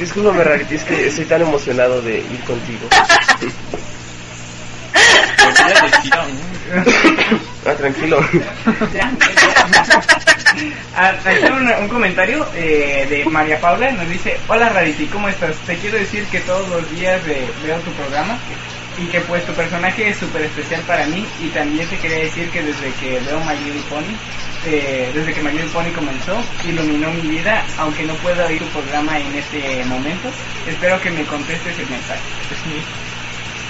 Discúlpame, Rarity, es que estoy tan emocionado de ir contigo. Ah, tranquilo. Ah, aquí un, un comentario eh, de María Paula nos dice Hola Rarity, ¿cómo estás? Te quiero decir que todos los días eh, veo tu programa y que pues tu personaje es súper especial para mí y también te quería decir que desde que veo My Little Pony eh, desde que My Little Pony comenzó iluminó mi vida aunque no pueda oír tu programa en este momento. Espero que me contestes el mensaje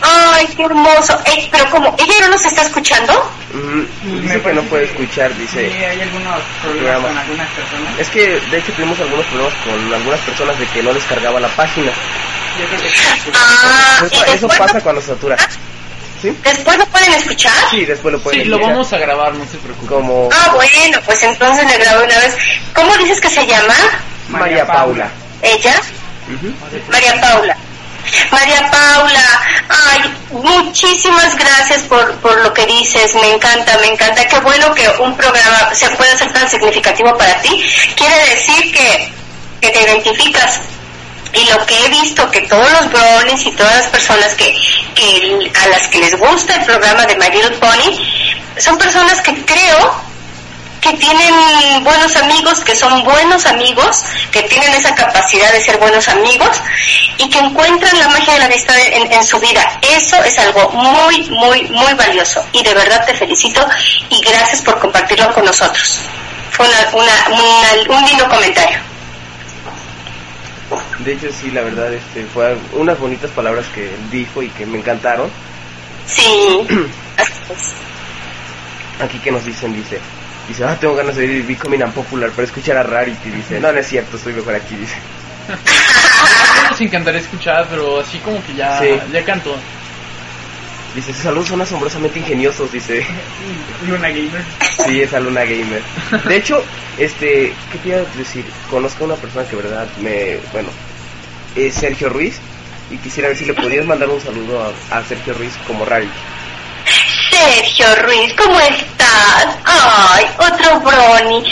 Ay, qué hermoso. Ey, pero como ella no nos está escuchando, Mm, dice que no puede escuchar, Sí, dice. hay algunos problemas Programa. con algunas personas Es que de hecho tuvimos algunos problemas con algunas personas de que no les cargaba la página. Yo creo que sí. ah, eso pasa cuando se satura. ¿Sí? después lo pueden escuchar. Sí, después lo pueden Sí, lo vamos a grabar, no se preocupe. Como Ah, bueno, pues entonces le grabo una vez. ¿Cómo dices que se llama? María Paula. ¿Ella? María Paula. María Paula, ay, muchísimas gracias por, por lo que dices, me encanta, me encanta. Qué bueno que un programa se pueda hacer tan significativo para ti. Quiere decir que, que te identificas. Y lo que he visto, que todos los bronies y todas las personas que, que a las que les gusta el programa de My Little Pony, son personas que creo que tienen buenos amigos, que son buenos amigos, que tienen esa capacidad de ser buenos amigos y que encuentran la magia de la amistad en, en su vida. Eso es algo muy, muy, muy valioso y de verdad te felicito y gracias por compartirlo con nosotros. Fue una, una, una- un lindo comentario. De hecho sí, la verdad, este, fue unas bonitas palabras que dijo y que me encantaron. Sí. Aquí que nos dicen, dice, dice, ah, tengo ganas de ir Becoming Unpopular para escuchar a Rarity. Dice, no, no es cierto, estoy mejor aquí, dice. Nos encantaría escuchar, pero así como que ya, Sí. ya cantó. Dice, sus saludos son asombrosamente ingeniosos, dice. Luna Gamer Sí, es Luna Gamer. De hecho, este, ¿qué te iba a decir? Conozco a una persona que, verdad, me, bueno, es Sergio Ruiz. Y quisiera ver si le podías mandar un saludo a, a Sergio Ruiz como Rarity. Sergio Ruiz, ¿cómo Ay, otro brony.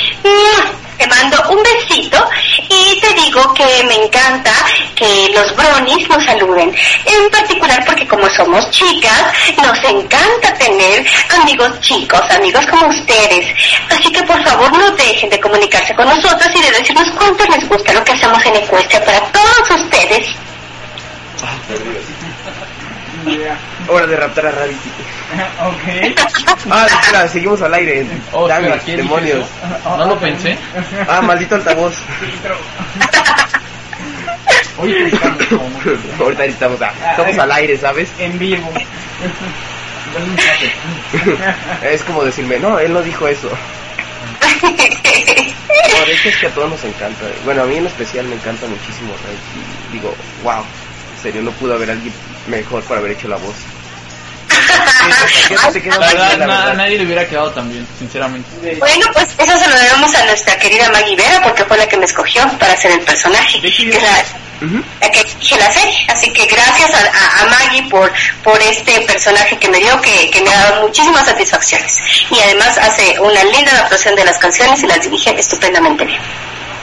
Te mando un besito y te digo que me encanta que los bronis nos saluden. En particular porque como somos chicas, nos encanta tener amigos chicos, amigos como ustedes. Así que por favor no dejen de comunicarse con nosotros y de decirnos cuánto les gusta lo que hacemos en Ecuestria para todos ustedes. Hora de raptar a Rarity. ok Ah, espera, seguimos al aire. Oh, Dame, espera, ¿quién dijo demonios. No lo pensé. Ah, maldito altavoz. Ahorita estamos, a- estamos al aire, ¿sabes? en vivo. Es como decirme, no, él no dijo eso. No, de hecho es que a todos nos encanta. Bueno, a mí en especial me encanta muchísimo. Digo, wow, en serio, no pudo haber alguien mejor para haber hecho la voz. A nadie le hubiera quedado tan bien, sinceramente. Bueno, pues eso se lo debemos a nuestra querida Maggie Vera porque fue la que me escogió para hacer el personaje. Que la, que dije la serie. Así que gracias a, a- Maggie por, por este personaje que me dio, que, me ha dado muchísimas satisfacciones. Y además hace una linda adaptación de las canciones y las dirige estupendamente bien.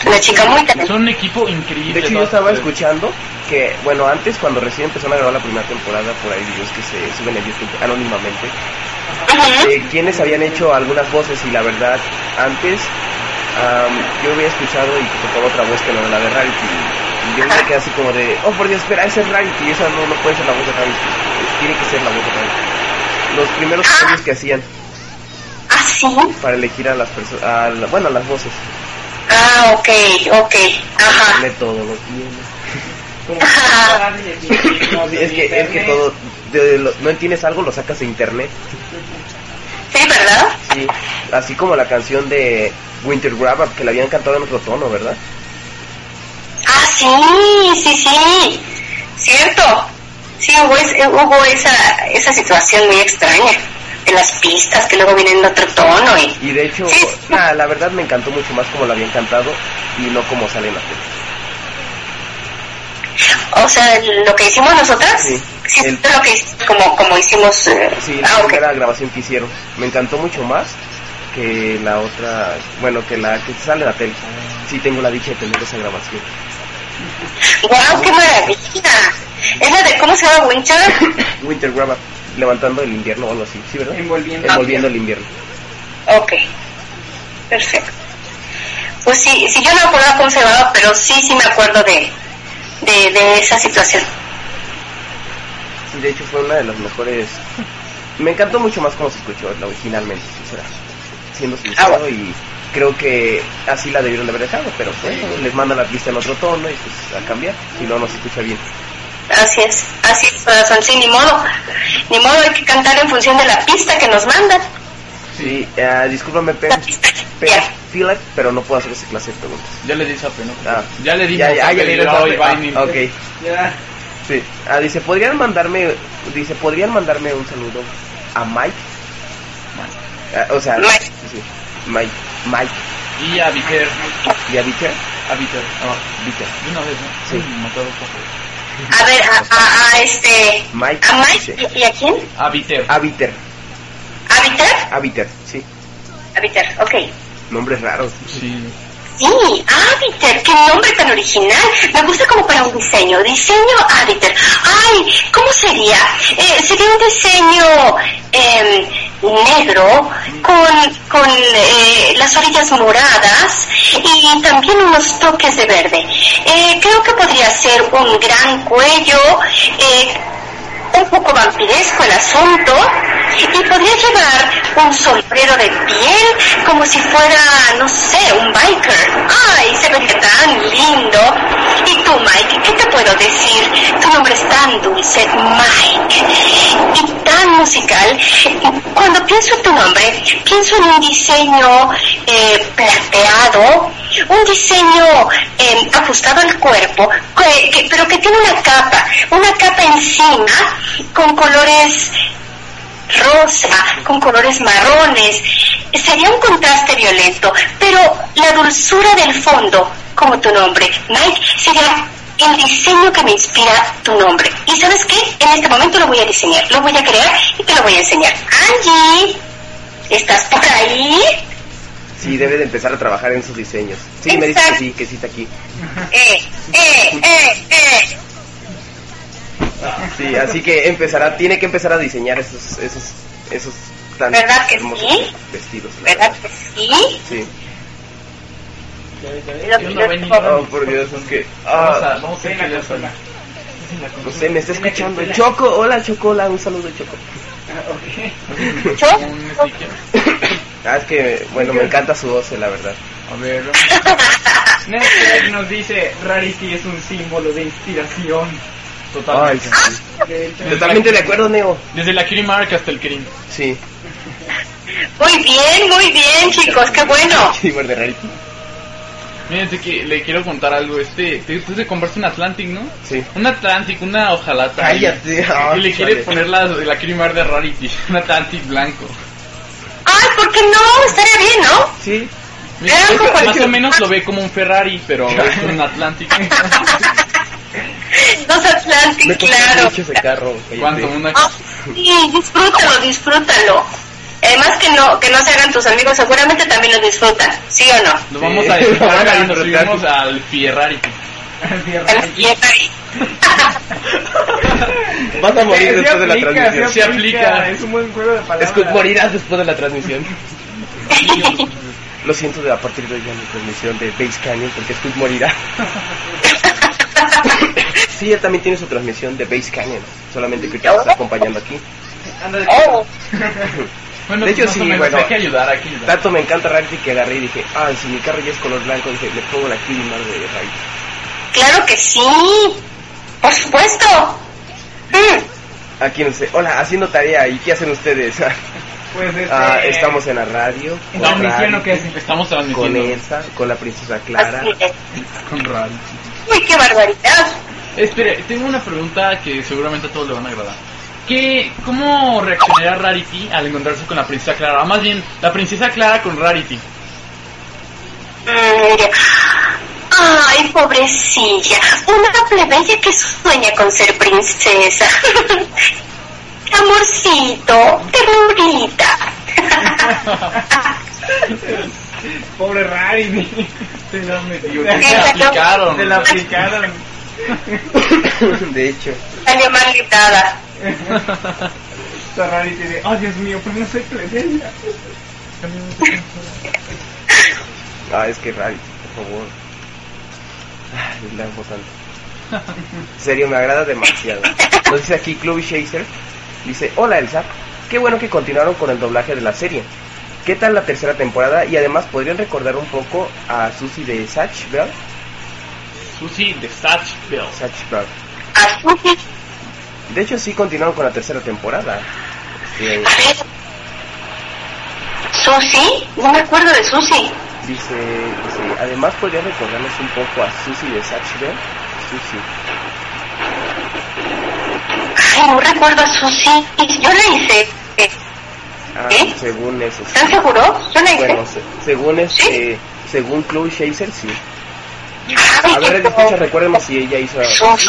Una chica muy talentosa. Son un equipo increíble. De hecho, yo estaba escuchando que, bueno, antes cuando recién empezaron a grabar la primera temporada, por ahí videos que se suben a YouTube anónimamente, eh, quienes habían hecho algunas voces y la verdad, antes am, yo había escuchado y tocaba otra voz que no era la de Rarity. Y yo me quedé así como de, oh por Dios, espera, esa es Rarity, esa no, no puede ser la voz de Rarity, tiene que ser la voz de Rarity. Los primeros cambios que hacían Ah, para elegir a las personas, bueno, a las voces, Ah, ok, ok. Ajá. Es que, es que todo, de lo- no entiendes algo, lo sacas de internet. Sí, ¿verdad? Sí, así como la canción de Winter Grab Up, que la habían cantado en otro tono, ¿verdad? Ah, sí, sí, sí. Cierto. Sí, hubo, es- eh, hubo esa, esa situación muy extraña de las pistas que luego vienen en otro tono y... Y de hecho, nada, la verdad me encantó mucho más como la habían cantado y no como sale en la tele. O sea, lo que hicimos nosotras, Sí. sí, El- lo que como, como hicimos... eh, Sí, la ah, grabación que hicieron. Me encantó mucho más que la otra, bueno, que la que sale la tele. Sí tengo la dicha de tener esa grabación. ¡Guau, qué maravilla! Es la de, ¿cómo se llama? Winter. Winter Grab levantando el invierno o algo así, ¿sí, verdad? Envolviendo. Envolviendo el invierno. Ok, perfecto. Pues sí, sí, yo no me acuerdo cómo se llamaba, pero sí, sí me acuerdo de, de, de esa situación. Sí, de hecho fue una de las mejores. Me encantó mucho más como se escuchó la originalmente, sincera. Siendo sincero y creo que así la debieron de haber dejado, pero bueno, les manda la pista en otro tono y pues a cambiar, si no, no se escucha bien. Así es, así es, corazón, sí, ni modo. Ni modo, hay que cantar en función de la pista que nos mandan. Sí, eh, discúlpame, pero, pero, no puedo hacer esa clase de preguntas. Ya le di sape, ¿no? Ah, Ya le dimos ya, ya, ya y le di Ah, ok. Sí. Ah, dice, ¿podrían mandarme, dice, ¿podrían mandarme un saludo a Mike? Ah, o sea, Mike. sí, Mike, Mike Y a Viter. y a Viter. A Viter. Ah, Viter. De una vez, ¿no? Sí. A ver, a, a, a este... Mike. ¿A Mike? dice, ¿Y, y a quién? A Viter. A Viter, ¿A Viter? Viter, sí. Viter, ok. Nombres raros. Sí. Sí, Aviter, qué nombre tan original. Me gusta como para un diseño. Diseño Aviter. Ay, ¿cómo sería? Eh, sería un diseño em, negro con, con eh, las orillas moradas y también unos toques de verde. Eh, creo que podría ser un gran cuello. Un poco vampiresco el asunto y podría llevar un sombrero de piel como si fuera, no sé, un biker. ¡Ay, se vería tan lindo! Y tú, Mike, ¿qué te puedo decir? Tu nombre es tan dulce, Mike, y tan musical. Cuando pienso en tu nombre, pienso en un diseño eh, plateado, un diseño eh, ajustado al cuerpo, que- pero que tiene una capa, una capa encima con colores rosa, con colores marrones. Sería un contraste violento, pero la dulzura del fondo, como tu nombre, Mike, sería el diseño que me inspira tu nombre. ¿Y sabes qué? En este momento lo voy a diseñar, lo voy a crear y te lo voy a enseñar. Angie, ¿estás por ahí? Sí, debe de empezar a trabajar en sus diseños. Sí, me dice que sí, que sí está aquí. Eh, eh, eh, eh. Sí, así que empezará, tiene que empezar a diseñar esos, esos, esos tan ¿Verdad que hermosos sí? vestidos. la ¿Verdad que sí? Sí. Yo no Oh, por Dios, es que... ah, no sé, me está escuchando. Choco, hola Choco, hola, un saludo Choco. Un sticker. Ah, es que, bueno, me encanta su voz, eh, la verdad. A ver. Netflix nos dice, Rarity es un símbolo de inspiración. Ay, Totalmente. sí. Totalmente de acuerdo, Neo. Desde la Kirin Mark hasta el Kirin. Sí. Muy bien, muy bien, chicos, qué bueno. Sí, de Rarity. Fíjense que le quiero contar algo. Este, te- tú te compraste un Atlantic, ¿no? Sí. Un Atlantic, una ojalata. Cállate. Y le quiere chale. poner la, la Kirin Mark de Rarity. Un Atlantic blanco. Ay, ¿por qué no? Estaría bien, ¿no? Sí. Mira, más o menos lo ve como un Ferrari, pero es un Atlantic. Dos Atlantic, Me costó claro. carro. ¿Cuánto? Una... Ah, sí, disfrútalo, disfrútalo. Además que no, que no se hagan tus amigos, seguramente también lo disfrutan, ¿sí o no? Lo vamos Sí. a disfrutar Vamos a cuando nos disfrutar. subimos al Ferrari. Vas a morir Sí después de la aplica, transmisión. sí Se aplica. Es un buen juego de palabras. Scott morirás después de la transmisión. Lo siento de a partir de hoy ya en la transmisión de Base Canyon porque Scott morirá. Sí, él también tiene su transmisión de Base Canyon, solamente que nos está acompañando aquí. Oh, Bueno, De hecho, sí, menos, bueno. hay que ayudar, hay que ayudar. Tanto me encanta Rarity que agarré y dije, ah, si mi carro ya es color blanco, dije, le pongo la Kirimar de Rarity. claro que sí, por supuesto. Mm, Aquí no sé, hola, haciendo tarea, ¿y qué hacen ustedes? Pues este, Ah, estamos en la radio. con ¿Transmisión o qué Rarity, es? Estamos Con transmitiendo Elsa, con la princesa Clara. Con Rarity. Uy, qué barbaridad. Espere, tengo una pregunta que seguramente a todos le van a agradar. ¿Qué, ¿Cómo reaccionaría Rarity al encontrarse con la princesa Clara? O más bien, la princesa Clara con Rarity. Ay, pobrecilla. Una plebeya que sueña con ser princesa. Amorcito, ternurita. Pobre Rarity. Te la metió, Sí, te la aplicaron. Se la aplicaron. De hecho, Salió mal gritada. Oh Dios mío, pues no soy plebeya. ah, es que Rarity, por favor. Ay, la amo tanto. En serio, me agrada demasiado. Nos dice aquí Chloe Chaser. Dice, hola Elsa, qué bueno que continuaron con el doblaje de la serie. ¿Qué tal la tercera temporada? Y además, ¿podrían recordar un poco a Susie de Satch Bell? Susie de Satch Bell. Satch Bell. Así De hecho, sí continuaron con la tercera temporada. Sí, A ver. Susi, no me acuerdo de Susi. dice, dice, además, ¿podrían recordarnos un poco a Susie de Satch Bell? Susie. Ay, no recuerdo a Susi. Yo la hice. Ah, ¿Eh? según eso. sí. ¿Están seguros? Yo la hice. Bueno, se- según este, según Chloe Chaser, sí. A ver, qué escucha, recuérdame si ella hizo. Sí,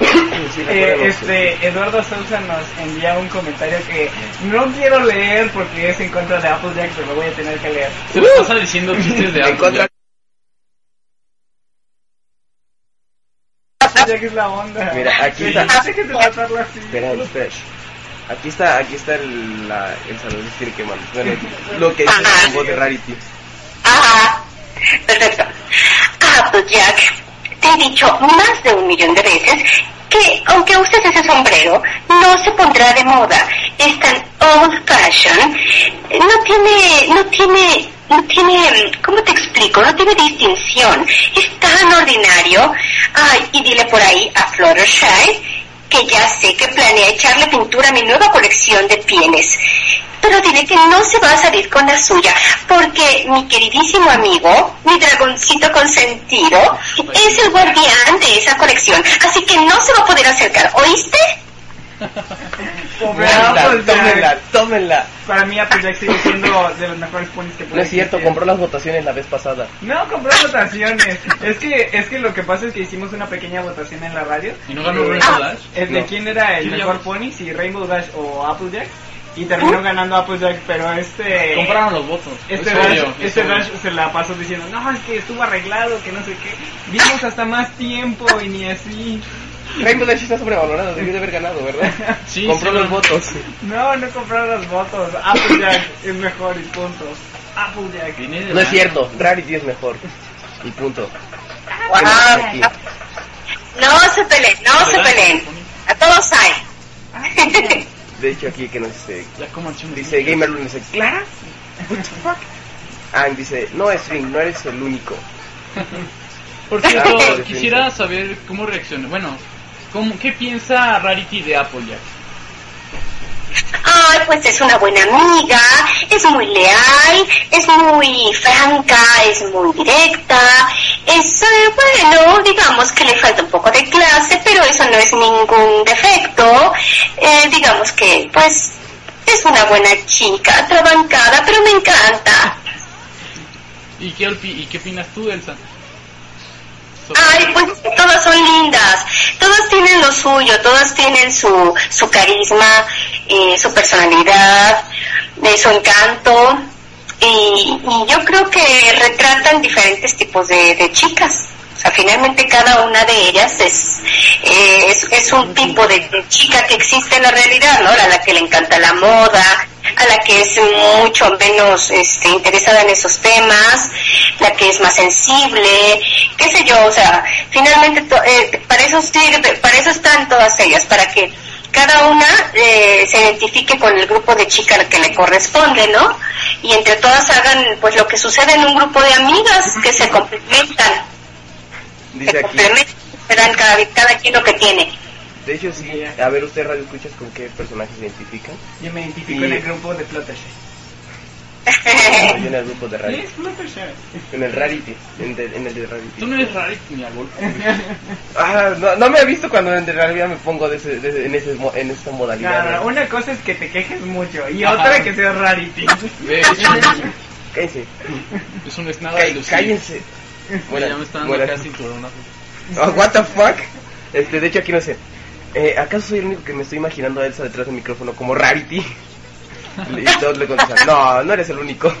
Eh, este, Eduardo Sousa nos envía un comentario que no quiero leer porque es en contra de Applejack, pero lo voy a tener que leer. Se me pasa diciendo chistes de En Apple. contra- Applejack es la onda. Mira, aquí está. Así. Espera, espera. Aquí está, aquí está el, la, el salón de que. Bueno, lo que dice con voz de Rarity. Ajá. Perfecto. Applejack, te he dicho más de un millón de veces que aunque uses ese sombrero, no se pondrá de moda. Es tan old fashion. No tiene, no tiene, no tiene, ¿cómo te explico? No tiene distinción. Es tan ordinario. Ay, y dile por ahí a Fluttershy que ya sé que planea echarle pintura a mi nueva colección de pieles. Pero dile que no se va a salir con la suya, porque mi queridísimo amigo, mi dragoncito consentido, es el guardián de esa colección, así que no se va a poder acercar, ¿oíste? Tómenla, tómenla, tómenla. Para mí Applejack sigue siendo de los mejores ponis que puede No es cierto, existir. compró las votaciones la vez pasada. No, compró votaciones. es que es que lo que pasa es que hicimos una pequeña votación en la radio. ¿Y no ganó Rainbow Dash? Es de No. quién era el mejor ya- pony, si Rainbow Dash o Applejack. Y terminó ganando Applejack, pero este... Compraron los votos. Este Es Dash, obvio, este. Dash se la pasó diciendo, no, es que estuvo arreglado, que no sé qué. Vimos hasta más tiempo y ni así. Rainbow Dash está sobrevalorado, debió de haber ganado, ¿verdad? Sí, compró sí, los no. votos. No, no compraron los votos. Applejack es mejor y punto. Applejack. No es cierto, Rarity es mejor. Y punto. Wow. ¿Qué más aquí? No se peleen, no se peleen. A todos hay. De hecho, aquí que nos dice, dice Gamer Lunes, dice, ¿Clara? What the fuck? Ah, dice, no, String, no eres el único. Por cierto, quisiera saber cómo reacciona. Bueno, ¿cómo, ¿qué piensa Rarity de Applejack? Ay, pues es una buena amiga, es muy leal, es muy franca, es muy directa, es, eh, bueno, digamos que le falta un poco de clase, pero eso no es ningún defecto. Eh, digamos que, pues, es una buena chica, atrabancada, pero me encanta. ¿Y qué, y qué opinas tú, Elsa? Ay, pues todas son lindas, todas tienen lo suyo, todas tienen su, su carisma, eh, su personalidad, su encanto, y, y yo creo que retratan diferentes tipos de chicas. O sea, finalmente cada una de ellas es, eh, es, es un tipo de, chica que existe en la realidad, ¿no? A la que le encanta la moda, a la que es mucho menos este, interesada en esos temas, la que es más sensible, qué sé yo, o sea, finalmente to- eh, para eso sirve, para eso están todas ellas, para que cada una eh, se identifique con el grupo de chicas que le corresponde, ¿no? Y entre todas hagan pues lo que sucede en un grupo de amigas que se complementan, Dice aquí, se dan cada, cada quien lo que tiene. De hecho, sí. A ver, ¿usted radio escuchas con qué personajes se identifican? Yo me identifico Y- en el grupo de Fluttershy. Yo en el grupo de ¿Qué Rarity. es Fluttershy? En el Rarity. En, de- en el de Rarity. Tú no eres Rarity ni a golpe. Ah, no, no me he visto cuando en realidad me pongo de ese, de ese- en, ese, mo- en esa modalidad. No, no, ¿no? una cosa es que te quejes mucho y Ajá. otra que seas rarity. Cállense. Eso no es nada de. Cállense. Bueno, ya me están dando acá cinturonazo. Oh, what the fuck? Este, de hecho aquí no sé. Eh, ¿Acaso soy el único que me estoy imaginando a Elsa detrás del micrófono como Rarity? Y todos le contestan, no, no eres el único.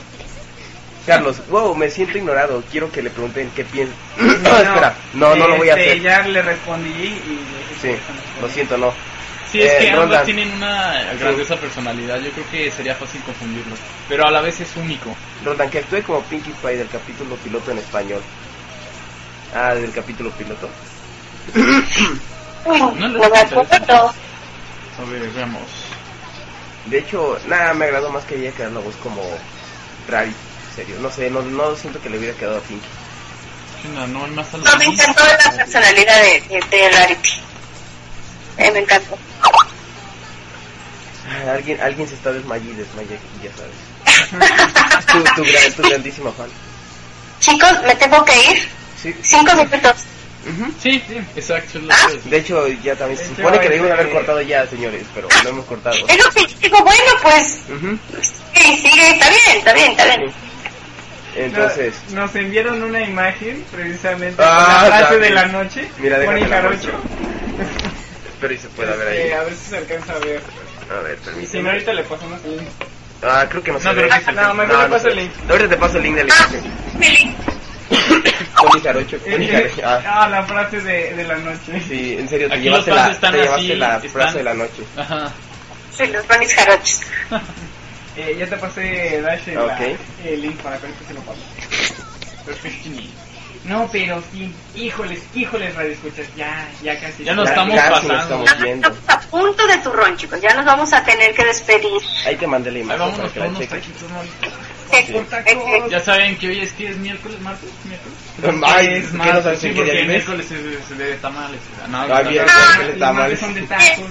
Carlos, wow, me siento ignorado. Quiero que le pregunten qué piensa. No, espera, no, no lo voy a Este, hacer. Ya le respondí y... Sí, lo siento, no. Sí, es Eh, que ambos Roland. tienen una grandiosa personalidad. Yo creo que sería fácil confundirlos. Pero a la vez es único. Rodan, que actúe como Pinkie Pie del capítulo piloto en español. Ah, del capítulo piloto. Uy, No acuerdo. A ver, veamos. De hecho, nada, me agradó más que haya quedado la voz como Rarity. En serio, no sé, no, no siento que le hubiera quedado a Pinkie. No, no. No, me encantó la personalidad de, de, de Rarity. Eh, me encantó. Ah, Alguien, alguien se está desmayando y desmaya aquí, ya sabes. tu, tu, gran- tu grandísima fan. Chicos, me tengo que ir. Sí. Cinco minutos. Sí, sí, exacto. Ah. De hecho, ya también se De hecho, supone que debimos haber este- cortado ya, señores, pero no hemos cortado. Es lo que digo, bueno, pues, Ujú. sí, sigue, está bien, está bien, está bien. Entonces, Nos, nos enviaron una imagen precisamente Ah, con la frase de la noche. Mira, déjame la Jarocho. espero y se pueda ver Este, ahí. a ver si se alcanza a ver. A ver, Y si no, permíteme. ahorita le pasamos el link. Ah, creo que no se No, ve. creo que sí. No, mejor le paso se el ve. link. Ahorita te paso el link de la Ah, imagen. Mili, Tony Jarocho, Tony Jarocho. Ah, Ah, la frase de, de la noche. sí, en serio, te Aquí llevaste la, están te llevaste así, la están- frase de la noche. Ajá. sí, los Ronis Jarochos. Eh, ya te pasé, Dash, el, Ok. el link para que ahorita se lo paso. Perfecto. No, pero sí, híjoles, híjoles, radio escuchas, ya, ya casi. Ya nos Ya estamos pasando. estamos viendo. Estamos a punto de turrón, chicos. Ya nos vamos a tener que despedir. Ahí te mandé la Ahí imagen vámonos para que la eh, Ya saben que hoy es que es miércoles, martes, miércoles. Ay, es ¿qué no martes, sí, porque vives? miércoles es, es de tamales. No, Ah, no, bien, no. Ah, el Los tamal. martes son de tacos.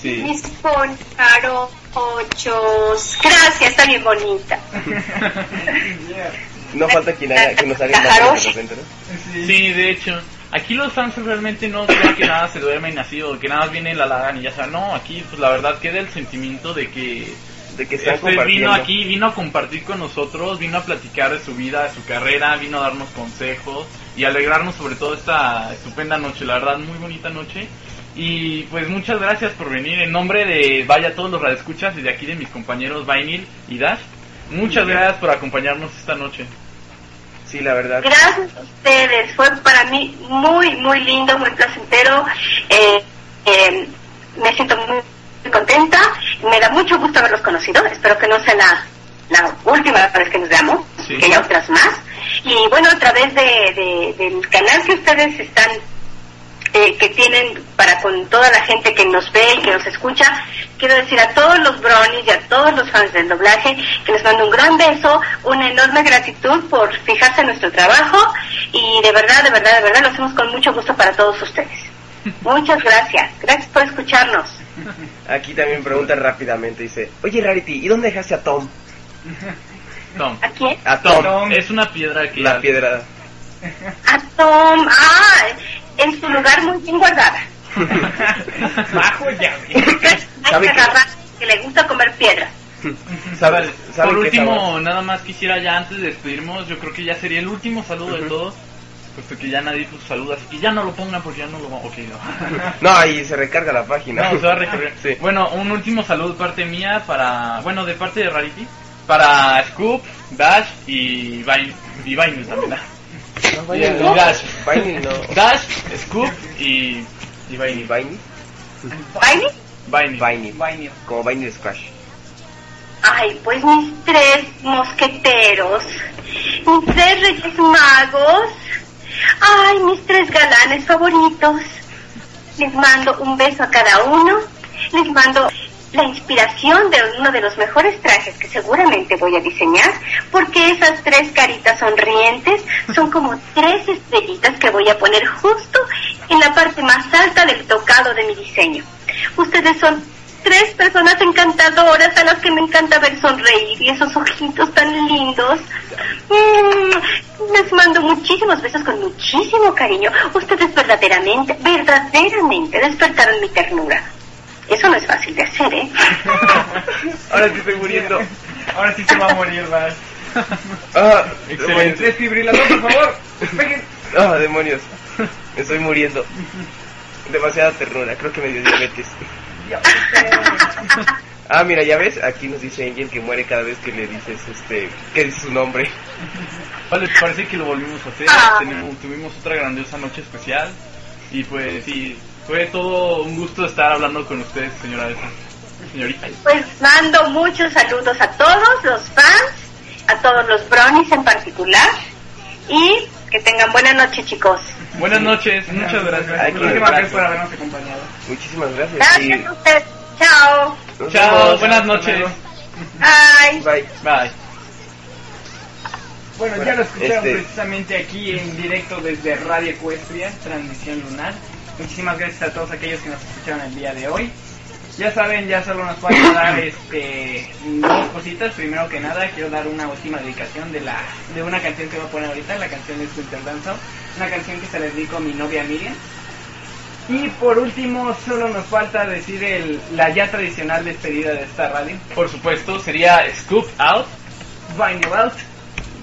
Sí. Mis poncharochos. Gracias, está bien bonita. No falta quien, haga, que nos haga imágenes de repente, ¿no? Sí, de hecho. Aquí los fans realmente no creen que nada se duermen así o que nada más viene la lagan y ya saben. No, aquí pues la verdad queda el sentimiento de que De que están este vino aquí, vino a compartir con nosotros, vino a platicar de su vida, de su carrera, vino a darnos consejos y alegrarnos sobre todo esta estupenda noche, la verdad, muy bonita noche. Y pues muchas gracias por venir en nombre de vaya todos los radioescuchas y de aquí de mis compañeros Vainil y Dash. Muchas gracias por acompañarnos esta noche. Sí, la verdad. Gracias a ustedes. Fue para mí muy, muy lindo, muy placentero. Eh, eh, me siento muy, muy contenta. Me da mucho gusto haberlos conocido. Espero que no sea la, la última vez que nos veamos, Sí. que haya otras más. Y bueno, a través de, de- del canal que ustedes están eh, que tienen para con toda la gente que nos ve y que nos escucha. Quiero decir a todos los bronies y a todos los fans del doblaje que les mando un gran beso, una enorme gratitud por fijarse en nuestro trabajo y de verdad, de verdad, de verdad lo hacemos con mucho gusto para todos ustedes. Muchas gracias. Gracias por escucharnos. Aquí también preguntan rápidamente, dice, oye Rarity, ¿y dónde dejaste a Tom? Tom. ¿A quién? A Tom, Tom es una piedra que la piedra. A Tom. Ah, en su lugar muy bien guardada. Bajo llave. Hay ¿Sabe que que le gusta comer piedra. ¿Sabes? ¿saben Por último, sabor? nada más quisiera ya antes de despedirnos, yo creo que ya sería el último saludo de todos, puesto que ya nadie puso saludos, así que ya no lo pongan porque ya no lo Ok, no. No, ahí se recarga la página. No, se va a recorrer. Sí. Bueno, un último saludo de parte mía para, bueno, de parte de Rarity, para Scoop, Dash y Vine, y Vine también. No. Dash, Scoop y, y ¿Y Vine. Viney? ¿Baile? Vine. Viney. Vainio. Como de Squash. Ay, pues mis tres mosqueteros, mis tres reyes magos, ay, mis tres galanes favoritos. Les mando un beso a cada uno, les mando la inspiración de uno de los mejores trajes que seguramente voy a diseñar, porque esas tres caritas sonrientes son como tres estrellitas que voy a poner justo en la parte más alta del tocado de mi diseño. Ustedes son tres personas encantadoras a las que me encanta ver sonreír y esos ojitos tan lindos. Mm, les mando muchísimos besos con muchísimo cariño. Ustedes verdaderamente, verdaderamente despertaron mi ternura. Eso no es fácil de hacer, ¿eh? Ahora sí estoy muriendo. Ahora sí se va a morir, más. Ah, Excelente. Desfibrilador, por favor. Ah, demonios. Me estoy muriendo. Demasiada ternura, creo que me dio diabetes. Ah, mira, ya ves, aquí nos dice Angel que muere cada vez que le dices, este, que dice su nombre. Vale, parece que lo volvimos a hacer. Ah. Tenemos- tuvimos otra grandiosa noche especial. Y pues sí, fue todo un gusto estar hablando con ustedes, señora Elsa. Señorita. Pues mando muchos saludos a todos los fans, a todos los bronies en particular y que tengan buena noche, chicos. Buenas noches, muchas gracias. Muchísimas gracias por gracias. habernos acompañado. Muchísimas gracias. Gracias a ustedes. Chao. nos Chao, vemos. buenas noches. Bye. Bye. Bye. Bueno, ya lo escucharon Este- precisamente aquí en directo desde Radio Ecuestria, transmisión lunar. Muchísimas gracias a todos aquellos que nos escucharon el día de hoy. Ya saben, ya solo nos falta dar este dos cositas. Primero que nada, quiero dar una última dedicación de la de una canción que voy a poner ahorita. La canción es Winter Dance Out, una canción que se le dedico a mi novia Miriam. Y por último, solo nos falta decir el, la ya tradicional despedida de esta radio. Por supuesto, sería Scoop Out. Vinyl Out.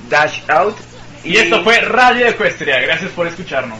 Dash out. Y esto fue Radio Ecuestria. Gracias por escucharnos.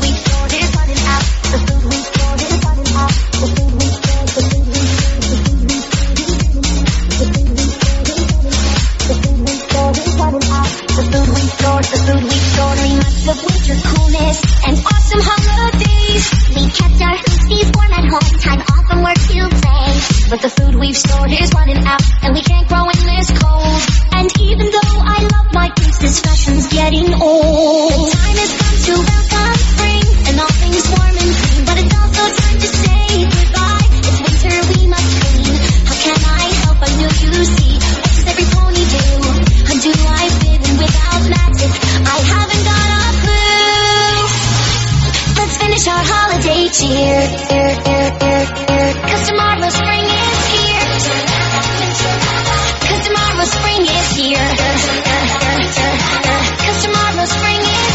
we store, the food we store during months of winter coolness and awesome holidays. We kept our hoosies warm at home, time off from work to play. But the food we've stored is running out, and we can't grow in this cold. And even though I love my things, this fashion's getting old. The time has come to welcome spring, and all things warm and green. But it's also time to say goodbye. It's winter, we must clean. How can I help? I know you see. get you here, here. Cause tomorrow's spring is here. Cause tomorrow's spring is here. Cause tomorrow's spring is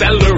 accelerate. Ha ha ha